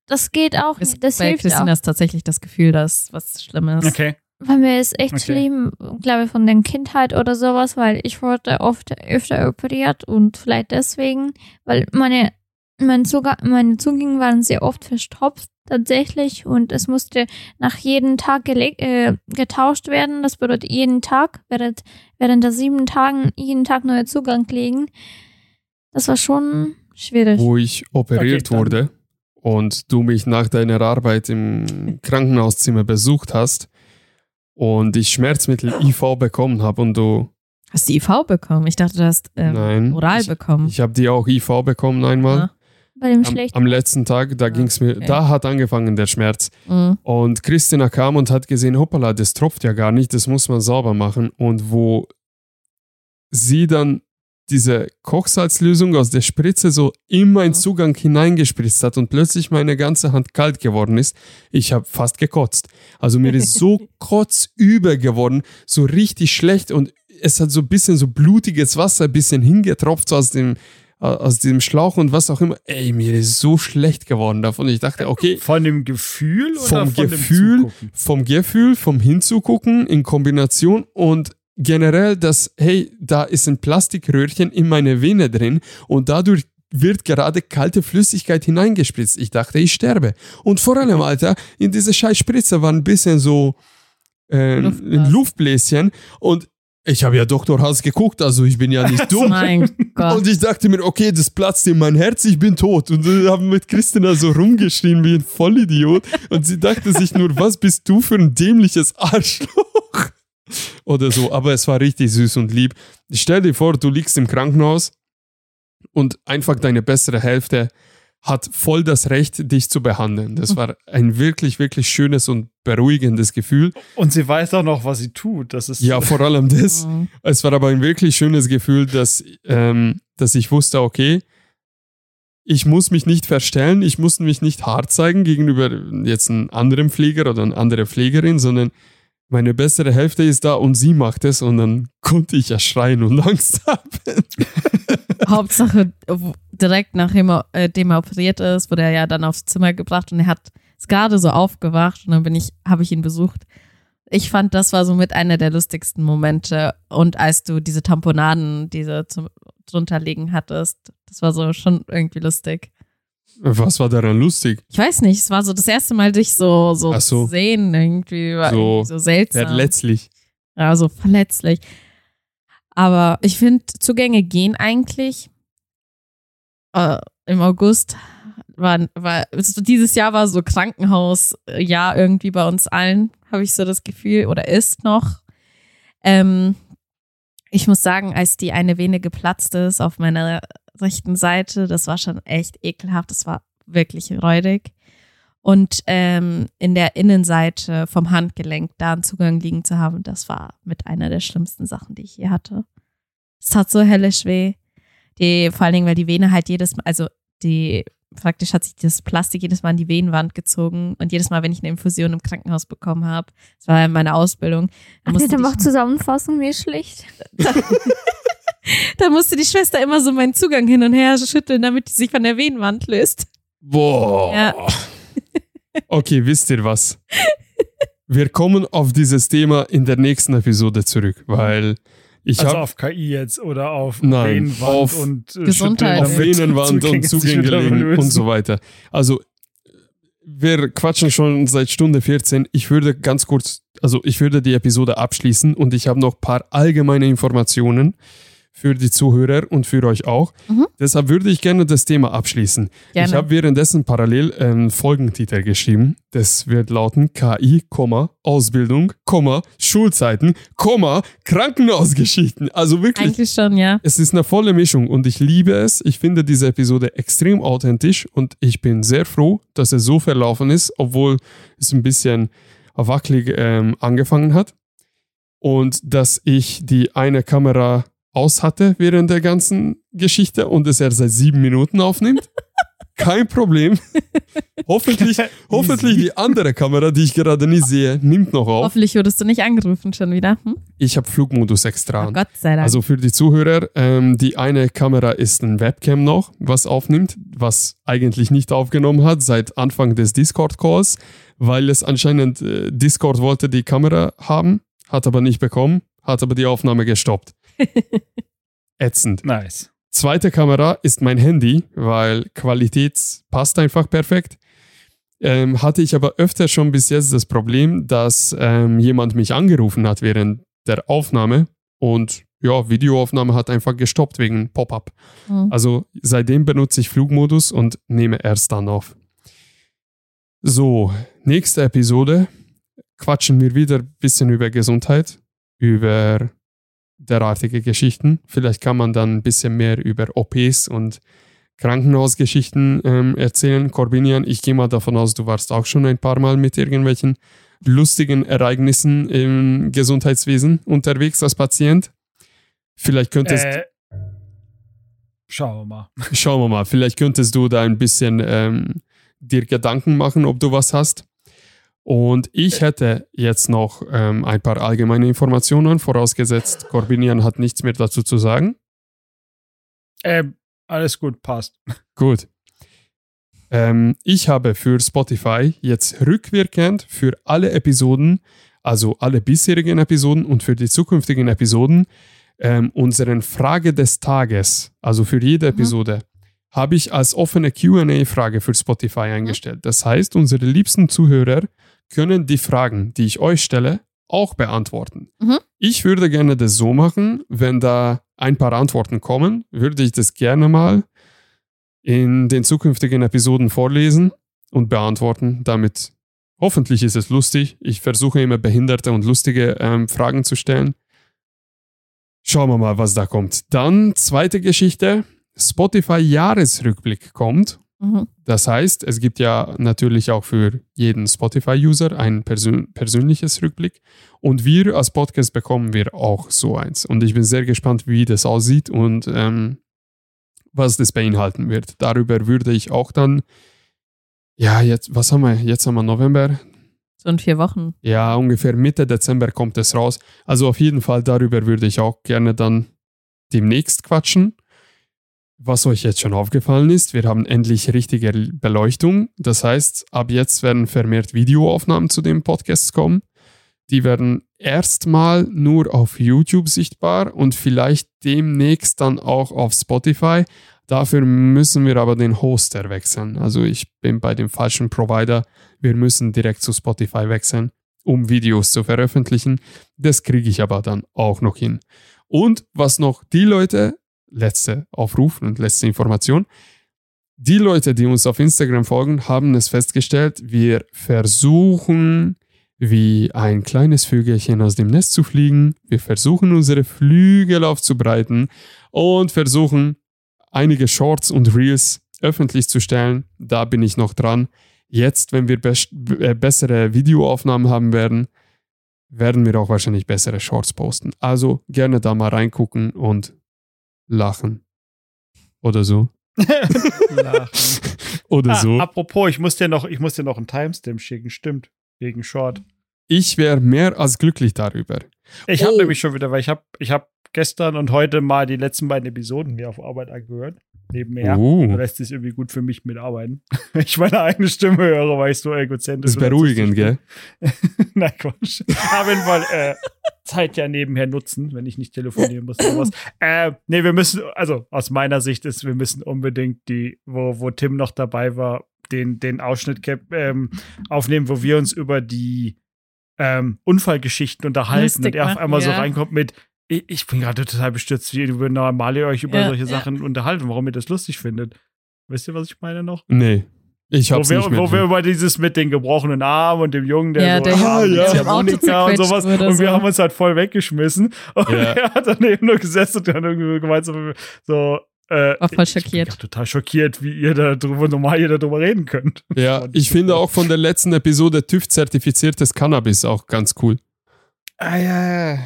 C: Das geht auch
B: Das,
C: nicht. Das
B: bei
C: hilft
B: Christina
C: auch.
B: ist tatsächlich das Gefühl, dass was Schlimmes.
D: Okay.
C: Bei mir ist echt
D: Okay.
C: schlimm, glaube ich, von der Kindheit oder sowas, weil ich wurde oft öfter operiert und vielleicht deswegen, weil meine, mein Zugang, meine Zugänge waren sehr oft verstopft tatsächlich und es musste nach jedem Tag äh, getauscht werden. Das bedeutet jeden Tag, während, während der sieben Tagen jeden Tag neuer Zugang legen. Das war schon schwierig.
A: wo ich operiert
D: Okay,
A: wurde und du mich nach deiner Arbeit im Krankenhauszimmer besucht hast und ich Schmerzmittel IV bekommen habe und du
B: Hast du IV bekommen? Ich dachte, du hast ähm,
A: nein
B: Oral
A: ich,
B: bekommen.
A: ich habe die auch IV bekommen einmal
B: Ja.
C: Bei dem
A: am,
C: schlechten.
A: am letzten Tag da
B: Ah,
A: ging's mir
B: okay.
A: da hat angefangen der Schmerz
B: Mhm.
A: und Christina kam und hat gesehen hoppala das tropft ja gar nicht das muss man sauber machen und wo sie dann diese Kochsalzlösung aus der Spritze so in meinen. Zugang hineingespritzt hat und plötzlich meine ganze Hand kalt geworden ist, ich habe fast gekotzt. Also mir ist so kotzüber geworden, so richtig schlecht und es hat so ein bisschen so blutiges Wasser ein bisschen hingetropft so aus dem aus dem Schlauch und was auch immer. Ey, mir ist so schlecht geworden davon. Ich dachte, okay,
D: Von dem Gefühl oder
A: Vom
D: von
A: Gefühl,
D: dem Zugucken?
A: vom Gefühl, vom Hinzugucken in Kombination und generell, dass, hey, da ist ein Plastikröhrchen in meine Vene drin und dadurch wird gerade kalte Flüssigkeit hineingespritzt. Ich dachte, ich sterbe. Und vor allem, Alter, in diese scheiß Spritze war ein bisschen so äh, ein. Luftbläschen und ich habe ja Dr. House geguckt, also ich bin ja nicht dumm.
B: Mein Gott.
A: Und ich dachte mir, okay, das platzt in mein Herz, ich bin tot. Und wir haben mit Christina so rumgeschrien wie ein Vollidiot. Und sie dachte sich nur, was bist du für ein dämliches Arschloch? Oder so. Aber es war richtig süß und lieb. Stell dir vor, du liegst im Krankenhaus und einfach deine bessere Hälfte hat voll das Recht, dich zu behandeln. Das war ein wirklich, wirklich schönes und beruhigendes Gefühl.
D: Und sie weiß auch noch, was sie tut. Das ist
A: Ja, vor allem das.
B: Mhm.
A: Es war aber ein wirklich schönes Gefühl, dass, ähm, dass ich wusste, okay, ich muss mich nicht verstellen, ich muss mich nicht hart zeigen gegenüber jetzt einem anderen Pfleger oder einer anderen Pflegerin, sondern meine bessere Hälfte ist da und sie macht es und dann konnte ich ja schreien und Angst haben.
B: Hauptsache, direkt nachdem er, äh, dem er operiert ist, wurde er ja dann aufs Zimmer gebracht und er hat ist gerade so aufgewacht und dann bin ich, habe ich ihn besucht. Ich fand, das war so mit einer der lustigsten Momente. Und als du diese Tamponaden, diese zum, drunter liegen hattest, das war so schon irgendwie lustig.
A: Was war daran lustig?
B: Ich weiß nicht, es war so das erste Mal dich so, so,
A: Ach so.
B: sehen, irgendwie war
A: So
B: irgendwie so seltsam.
A: Verletzlich.
B: Ja, so verletzlich. Aber ich finde, Zugänge gehen eigentlich. Äh, Im August war, war also dieses Jahr war so Krankenhausjahr irgendwie bei uns allen, habe ich so das Gefühl, oder ist noch. Ähm, ich muss sagen, als die eine Vene geplatzt ist auf meiner rechten Seite, das war schon echt ekelhaft. Das war wirklich räudig. Und ähm, in der Innenseite vom Handgelenk da einen Zugang liegen zu haben, das war mit einer der schlimmsten Sachen, die ich je hatte. Es tat so hellisch weh. Die, vor allen Dingen, weil die Vene halt jedes Mal, also die, praktisch hat sich das Plastik jedes Mal in die Venenwand gezogen und jedes Mal, wenn ich eine Infusion im Krankenhaus bekommen habe, das war in meiner Ausbildung, da
C: Ach,
B: musste,
C: bitte
B: die,
C: mach Zusammenfassung, mir schlecht.
B: da musste die Schwester immer so meinen Zugang hin und her schütteln, damit die sich von der Venenwand löst.
A: Boah.
B: Ja.
A: Okay, wisst ihr was? Wir kommen auf dieses Thema in der nächsten Episode zurück, weil ich
D: Also
A: habe
D: auf KI jetzt oder auf
A: Nein,
D: Venenwand
A: auf
D: und äh,
B: Gesundheit.
A: Auf Venenwand und
D: Zugänge
A: und so weiter. Also wir quatschen schon seit Stunde 14. Ich würde ganz kurz, also ich würde die Episode abschließen und ich habe noch ein paar allgemeine Informationen für die Zuhörer und für euch auch.
B: Mhm.
A: Deshalb würde ich gerne das Thema abschließen.
B: Gerne.
A: Ich habe währenddessen parallel einen Folgentitel geschrieben. Das wird lauten KI, Ausbildung, Schulzeiten, Krankenhausgeschichten. Also wirklich
B: Eigentlich schon, ja.
A: es ist eine volle Mischung und ich liebe es. Ich finde diese Episode extrem authentisch und ich bin sehr froh, dass es so verlaufen ist, obwohl es ein bisschen wackelig ähm, angefangen hat. Und dass ich die eine Kamera aus hatte während der ganzen Geschichte und es erst seit sieben Minuten aufnimmt. Kein Problem. hoffentlich, hoffentlich die andere Kamera, die ich gerade nicht sehe, nimmt noch auf.
B: Hoffentlich wurdest du nicht angerufen schon wieder. Hm?
A: Ich habe Flugmodus extra
B: Oh. Gott sei Dank.
A: Also für die Zuhörer, ähm, die eine Kamera ist ein Webcam noch, was aufnimmt, was eigentlich nicht aufgenommen hat seit Anfang des Discord-Calls, weil es anscheinend äh, Discord wollte die Kamera haben, hat aber nicht bekommen, hat aber die Aufnahme gestoppt. Ätzend.
D: Nice.
A: Zweite Kamera ist mein Handy, weil Qualität passt einfach perfekt. Ähm, hatte ich aber öfter schon bis jetzt das Problem, dass ähm, jemand mich angerufen hat während der Aufnahme und ja, Videoaufnahme hat einfach gestoppt wegen Pop-up.
B: Hm.
A: Also seitdem benutze ich Flugmodus und nehme erst dann auf. So, nächste Episode quatschen wir wieder ein bisschen über Gesundheit, über derartige Geschichten. Vielleicht kann man dann ein bisschen mehr über OPs und Krankenhausgeschichten ähm, erzählen. Corbinian, ich gehe mal davon aus, du warst auch schon ein paar Mal mit irgendwelchen lustigen Ereignissen im Gesundheitswesen unterwegs als Patient. Vielleicht könntest,
D: Äh, schauen wir mal.
A: schauen wir mal, vielleicht könntest du da ein bisschen ähm, dir Gedanken machen, ob du was hast. Und ich hätte jetzt noch ähm, ein paar allgemeine Informationen, vorausgesetzt, Corbinian hat nichts mehr dazu zu sagen.
D: Äh, alles gut, passt.
A: Gut. Ähm, ich habe für Spotify jetzt rückwirkend für alle Episoden, also alle bisherigen Episoden und für die zukünftigen Episoden, ähm, unseren Frage des Tages, also für jede
B: Mhm.
A: Episode, habe ich als offene QA-Frage für Spotify eingestellt. Das heißt, unsere liebsten Zuhörer können die Fragen, die ich euch stelle, auch beantworten.
B: Mhm.
A: Ich würde gerne das so machen, wenn da ein paar Antworten kommen, würde ich das gerne mal in den zukünftigen Episoden vorlesen und beantworten. Damit hoffentlich ist es lustig. Ich versuche immer behinderte und lustige ähm, Fragen zu stellen. Schauen wir mal, was da kommt. Dann zweite Geschichte. Spotify Jahresrückblick kommt.
B: Mhm.
A: Das heißt, es gibt ja natürlich auch für jeden Spotify-User ein persön persönliches Rückblick. Und wir als Podcast bekommen wir auch so eins. Und ich bin sehr gespannt, wie das aussieht und ähm, was das beinhalten wird. Darüber würde ich auch dann, ja, jetzt, was haben wir? Jetzt haben wir November.
B: So in vier Wochen.
A: Ja, ungefähr Mitte Dezember kommt es raus. Also auf jeden Fall darüber würde ich auch gerne dann demnächst quatschen. Was euch jetzt schon aufgefallen ist, wir haben endlich richtige Beleuchtung. Das heißt, ab jetzt werden vermehrt Videoaufnahmen zu den Podcasts kommen. Die werden erstmal nur auf YouTube sichtbar und vielleicht demnächst dann auch auf Spotify. Dafür müssen wir aber den Hoster wechseln. Also ich bin bei dem falschen Provider. Wir müssen direkt zu Spotify wechseln, um Videos zu veröffentlichen. Das kriege ich aber dann auch noch hin. Und was noch die Leute, letzte Aufruf und letzte Information, die Leute, die uns auf Instagram folgen, haben es festgestellt, wir versuchen wie ein kleines Vögelchen aus dem Nest zu fliegen. Wir versuchen unsere Flügel aufzubreiten und versuchen einige Shorts und Reels öffentlich zu stellen. Da bin ich noch dran. Jetzt, wenn wir äh, bessere Videoaufnahmen haben werden, werden wir auch wahrscheinlich bessere Shorts posten. Also gerne da mal reingucken und lachen. Oder so.
D: Lachen.
A: Oder
D: Ah,
A: so.
D: Apropos, ich muss dir noch, ich muss dir noch einen Timestamp schicken, stimmt. Wegen Short.
A: Ich wäre mehr als glücklich darüber.
D: Ich habe
A: Oh.
D: nämlich schon wieder, weil ich habe ich hab gestern und heute mal die letzten beiden Episoden mir auf Arbeit angehört. Nebenher.
A: Oh.
D: Da lässt sich irgendwie gut für mich mitarbeiten. Wenn ich meine eigene Stimme höre, weil ich so egozentrisch
A: Das ist beruhigend, gell?
D: Nein, Quatsch. Auf jeden Fall äh, Zeit ja nebenher nutzen, wenn ich nicht telefonieren muss oder was. Äh, nee, wir müssen, also aus meiner Sicht ist, wir müssen unbedingt die, wo, wo Tim noch dabei war, den, den Ausschnitt ähm, aufnehmen, wo wir uns über die ähm, Unfallgeschichten unterhalten
B: Lustig
D: und er auf einmal so
B: ja.
D: reinkommt mit, ich, ich bin gerade total bestürzt, wie ihr normal ihr euch über
B: Ja,
D: solche
B: ja.
D: Sachen unterhalten, warum ihr das lustig findet. Wisst ihr, was ich meine noch?
A: Nee. Ich hab's
D: Wo wir,
A: nicht mehr.
D: wo wir über dieses mit den gebrochenen Armen und dem Jungen, der
B: Ja,
D: so
B: der
D: ah,
A: Junge,
D: ja, Harmonika und sowas. Und wir
B: so.
D: haben uns halt voll weggeschmissen. Und
A: Ja.
D: er hat dann eben nur gesessen und dann irgendwie gemeint, so, so äh,
B: War voll
D: Ich bin
B: schockiert.
D: total schockiert, wie ihr da drüber, normal ihr darüber reden könnt.
A: ja, ich finde auch von der letzten Episode TÜV-zertifiziertes Cannabis auch ganz cool.
D: Ah, ja, ja.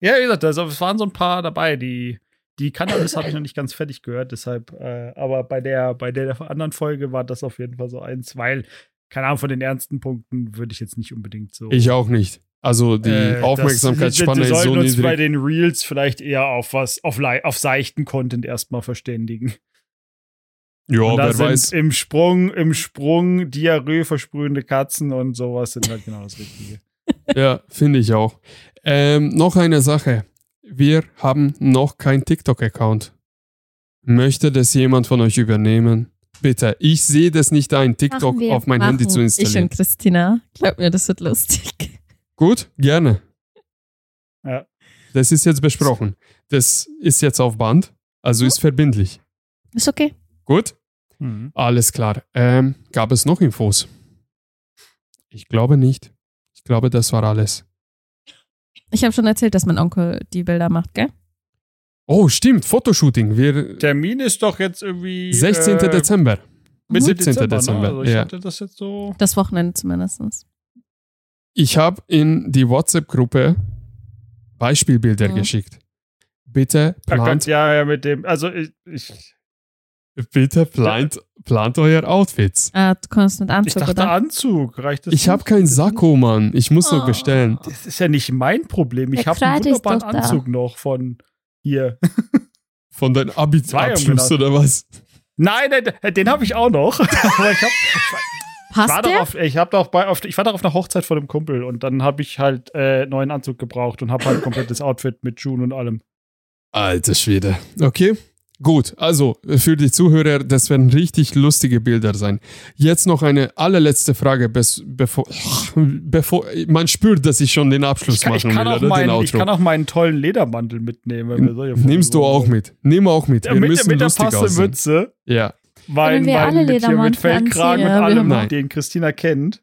D: Ja, wie gesagt, also, es waren so ein paar dabei, die, die Cannabis habe ich noch nicht ganz fertig gehört, deshalb, äh, aber bei der, bei der anderen Folge war das auf jeden Fall so eins, weil, keine Ahnung, von den ernsten Punkten würde ich jetzt nicht unbedingt so.
A: Ich auch nicht. Also die
D: Äh,
A: Aufmerksamkeitsspanne
D: das, wir
A: ist so
D: sollten uns bei
A: niedrig.
D: den Reels vielleicht eher auf was, auf, auf seichten Content erstmal verständigen.
A: Ja, wer weiß.
D: im Sprung, im Sprung Diarrhoe versprühende Katzen und sowas sind halt genau das Richtige.
A: Ja, finde ich auch. Ähm, noch eine Sache. Wir haben noch kein TikTok-Account. Möchte das jemand von euch übernehmen? Bitte, ich sehe das nicht ein, TikTok
C: wir.
A: auf mein Handy zu
B: Ich
A: installieren.
B: und Christina. Glaub mir, das wird lustig.
A: Gut, gerne.
D: Ja.
A: Das ist jetzt besprochen. Das ist jetzt auf Band, also ist verbindlich.
C: Ist okay.
A: Gut,
D: Mhm.
A: alles klar. Ähm, gab es noch Infos? Ich glaube nicht. Ich glaube, das war alles.
B: Ich habe schon erzählt, dass mein Onkel die Bilder macht, gell?
A: Oh, stimmt, Fotoshooting. Wir,
D: Termin ist doch jetzt irgendwie.
A: 16.
D: äh,
A: Dezember.
D: Mitte
A: 17.
D: Dezember.
A: Dezember,
D: Ne? Also ich
A: ja.
D: hatte das jetzt so.
B: Das Wochenende zumindest.
A: Ich habe in die WhatsApp-Gruppe Beispielbilder
B: Mhm.
A: geschickt. Bitte plant,
D: ja, ja, mit dem. Also ich, ich,
A: bitte plant, plant euer Outfits.
B: Ah, du kommst mit
D: ich
B: Anzug,
D: dachte
B: oder?
D: Anzug. Reicht das?
A: Ich habe keinen Sakko, Mann. Ich muss noch
B: Oh.
A: bestellen.
D: Das ist ja nicht mein Problem. Ich habe einen wunderbaren
C: doch da.
D: Anzug noch von hier.
A: Von deinem
D: Zwei,
A: Abi-Abschluss oder was?
D: Nein, nein, den habe ich auch noch. Aber ich, hab, ich war
B: Passt
D: doch
B: der?
D: auf, ich hab doch bei, auf, ich war doch auf einer Hochzeit von einem Kumpel und dann habe ich halt äh, neuen Anzug gebraucht und habe halt ein komplettes Outfit mit Schuhen und allem.
A: Alter Schwede. Okay. Gut, also für die Zuhörer, das werden richtig lustige Bilder sein. Jetzt noch eine allerletzte Frage, bes bevor, bevor man spürt, dass ich schon den Abschluss
D: Ich kann, ich,
A: machen
D: kann
A: will,
D: auch
A: oder den
D: meinen, ich
A: Outro.
D: kann auch meinen tollen Ledermantel mitnehmen. wenn wir solche Fotos
A: Nimmst du auch mit. Nimm auch mit.
D: Ja,
A: Wir
D: mit,
A: müssen
D: mit der passenden. Mütze.
A: Ja.
D: Weil,
C: wir alle
D: mit, hier mit
C: Ledermantel
D: Feldkragen
C: anziehen?
D: und allem, den Christina kennt.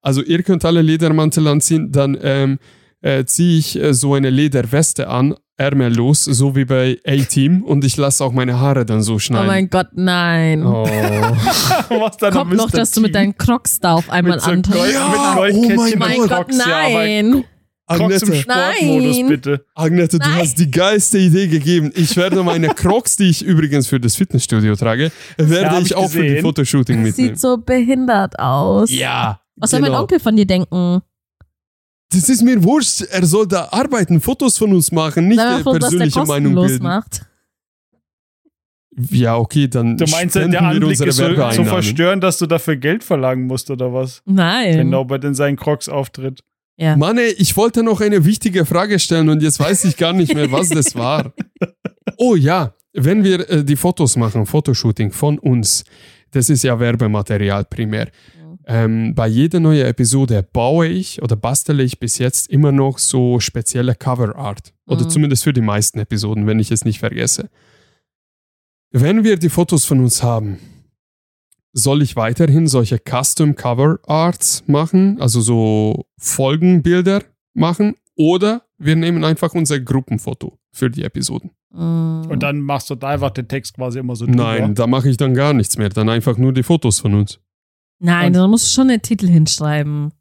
A: Also ihr könnt alle Ledermantel anziehen, dann ähm, äh, ziehe ich äh, so eine Lederweste an, ärmellos, so wie bei A-Team und ich lasse auch meine Haare dann so
B: Oh
A: schneiden.
B: mein Gott, nein.
A: Oh.
D: Was dann
B: Kommt noch, dass du mit deinen Crocs da auf einmal
D: so. Gold,
A: Ja,
D: mit
A: oh
D: Goldkettchen
A: mein Gott.
D: Crocs, ja,
B: nein.
D: Crocs im
A: Agnete,
D: Sportmodus,
B: Nein.
D: bitte.
A: Agnete, du
B: Nein.
A: hast die geilste Idee gegeben. Ich werde meine Crocs, die ich übrigens für das Fitnessstudio trage, werde
D: hab
A: ich
D: ich
A: auch für die. Fotoshooting
B: Das
A: mitnehmen.
B: sieht so behindert aus.
A: ja.
B: Was soll mein
A: genau.
B: Onkel von dir denken?
A: Das ist mir wurscht. Er soll da arbeiten, Fotos von uns machen, nicht
B: Sei froh, dass der
A: persönliche Meinung
B: kostenlos
A: bilden.
B: macht.
A: Ja, okay, dann
D: Du meinst, der Anblick
A: unsere
D: ist so, so verstörend, dass du dafür Geld verlangen musst oder was? Wenn
B: Nein.
D: Norbert in seinen Crocs auftritt.
B: Ja.
A: Mann, ey, ich wollte noch eine wichtige Frage stellen und jetzt weiß ich gar nicht mehr, was das war. Oh ja, wenn wir äh, die Fotos machen, Fotoshooting von uns, das ist ja Werbematerial primär.
B: Mhm.
A: Ähm, bei jeder neuen Episode baue ich oder bastele ich bis jetzt immer noch so spezielle Cover Art. Oder
B: Mhm.
A: zumindest für die meisten Episoden, wenn ich es nicht vergesse. Wenn wir die Fotos von uns haben, soll ich weiterhin solche Custom Cover Arts machen, also so Folgenbilder machen, oder wir nehmen einfach unser Gruppenfoto für die Episoden.
B: Mm.
D: Und dann machst du da einfach den Text quasi immer so drüber.
A: Nein, da mache ich dann gar nichts mehr, dann einfach nur die Fotos von uns.
B: Nein, da musst du schon einen Titel hinschreiben.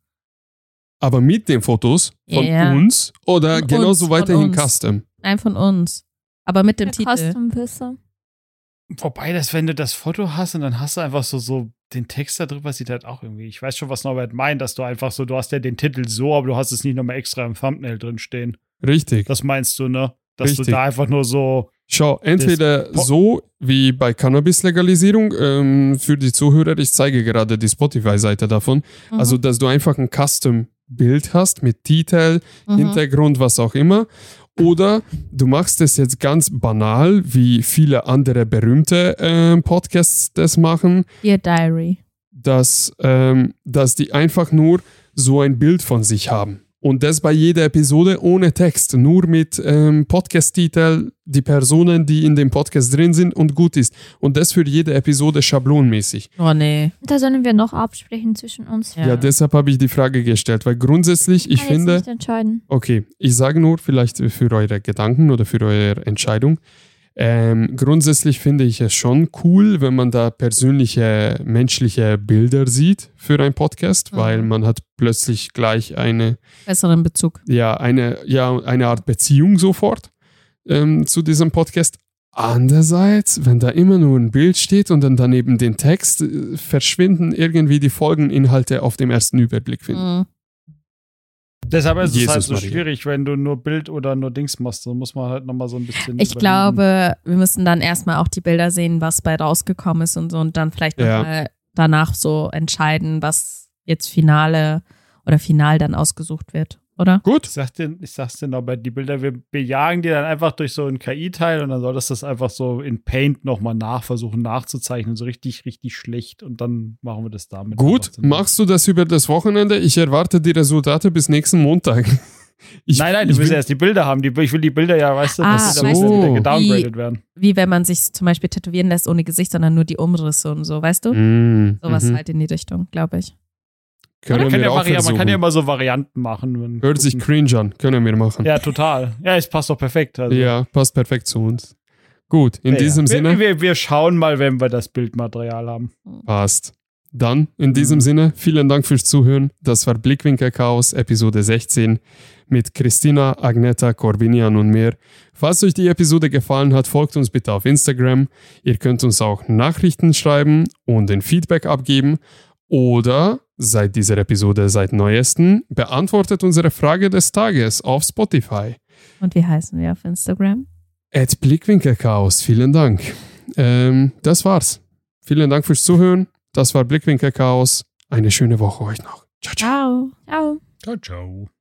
A: Aber mit den Fotos von
B: Ja.
A: uns oder
B: Von
A: genauso
B: uns,
A: weiterhin. Custom.
B: Ein von uns. Aber mit dem
C: Der
B: Titel.
C: Custom-Wisser.
D: Wobei, das, wenn du das Foto hast und dann hast du einfach so, so den Text da drüber, sieht halt auch irgendwie. Ich weiß schon, was Norbert meint, dass du einfach so, du hast ja den Titel so, aber du hast es nicht nochmal extra im Thumbnail drin stehen.
A: Richtig.
D: Das meinst du, ne? Dass
A: Richtig.
D: du da einfach nur so.
A: Schau, entweder so wie bei Cannabis-Legalisierung, ähm, für die Zuhörer, ich zeige gerade die Spotify-Seite davon,
B: Mhm.
A: also dass du einfach ein Custom-Bild hast mit Titel,
B: Mhm.
A: Hintergrund, was auch immer. Oder du machst es jetzt ganz banal, wie viele andere berühmte ähm, Podcasts das machen,
B: Dear Diary.
A: dass, ähm, dass die einfach nur so ein Bild von sich haben. Und das bei jeder Episode ohne Text, nur mit ähm, Podcast-Titel, die Personen, die in dem Podcast drin sind und gut ist. Und das für jede Episode schablonmäßig.
B: Oh nee.
C: Da sollen wir noch absprechen zwischen uns.
B: Ja.
A: Ja, deshalb habe ich die Frage gestellt, weil grundsätzlich, ich
C: Kann jetzt
A: finde,
C: nicht entscheiden.
A: okay, ich sage nur vielleicht für eure Gedanken oder für eure Entscheidung. Ähm, grundsätzlich finde ich es schon cool, wenn man da persönliche, menschliche Bilder sieht für einen Podcast,
B: Mhm.
A: weil man hat plötzlich gleich eine,
B: Besseren Bezug.
A: ja, eine, ja, eine Art Beziehung sofort ähm, zu diesem Podcast. Andererseits, wenn da immer nur ein Bild steht und dann daneben den Text, äh, verschwinden irgendwie die Folgeninhalte auf dem ersten Überblick, finde ich.
B: Mhm.
D: Deshalb ist es
A: Jesus
D: halt so
A: Maria.
D: schwierig, wenn du nur Bild oder nur Dings machst. Da muss man halt nochmal so ein bisschen.
B: Ich
D: überlegen.
B: glaube, wir müssen dann erstmal auch die Bilder sehen, was bei rausgekommen ist und so und dann vielleicht
A: Ja.
B: nochmal danach so entscheiden, was jetzt Finale oder final dann ausgesucht wird, oder?
D: Ich
A: Gut,
D: sag dir, ich sag's dir noch, bei die Bilder, wir bejagen die dann einfach durch so einen KI-Teil und dann solltest du das einfach so in Paint nochmal nachversuchen nachzuzeichnen, so richtig, richtig schlecht und dann machen wir das damit.
A: gut. Machst du das über das Wochenende? Ich erwarte die Resultate bis nächsten Montag. Ich,
D: nein, nein, du
A: ich
D: willst
A: will,
D: ja erst die Bilder haben. Die, ich will die Bilder ja, weißt du,
B: Ah,
D: dass die dann
A: so.
D: wieder gedowngradet werden.
B: Wie wenn man sich zum Beispiel tätowieren lässt ohne Gesicht, sondern nur die Umrisse und so, weißt du?
A: Mm,
B: Sowas
A: mhm.
B: halt in die Richtung, glaube ich.
A: Können
D: Man kann,
A: wir
D: ja
A: auch
D: vari- man
A: versuchen.
D: kann ja immer so Varianten machen.
A: Hört sich cringe an, können wir machen.
D: Ja, total. Ja, es passt doch perfekt. Also.
A: Ja, passt perfekt zu uns. Gut, in
D: Ja,
A: diesem
D: ja.
A: Sinne
D: Wir, wir, wir schauen mal, wenn wir das Bildmaterial haben.
A: passt. Dann, in diesem
D: Mhm.
A: Sinne, vielen Dank fürs Zuhören. Das war Blickwinkel Chaos, Episode 16 mit Christina, Agneta, Corbinian und mir. Falls euch die Episode gefallen hat, folgt uns bitte auf Instagram. Ihr könnt uns auch Nachrichten schreiben und ein Feedback abgeben. Oder seit dieser Episode, seit neuesten, beantwortet unsere Frage des Tages auf Spotify.
B: Und wie heißen wir auf Instagram?
A: At Blickwinkel Chaos, vielen Dank. Ähm, das war's. Vielen Dank fürs Zuhören. Das war Blickwinkel Chaos. Eine schöne Woche euch noch. Ciao, ciao.
B: Ciao.
C: Ciao.
D: Ciao, ciao.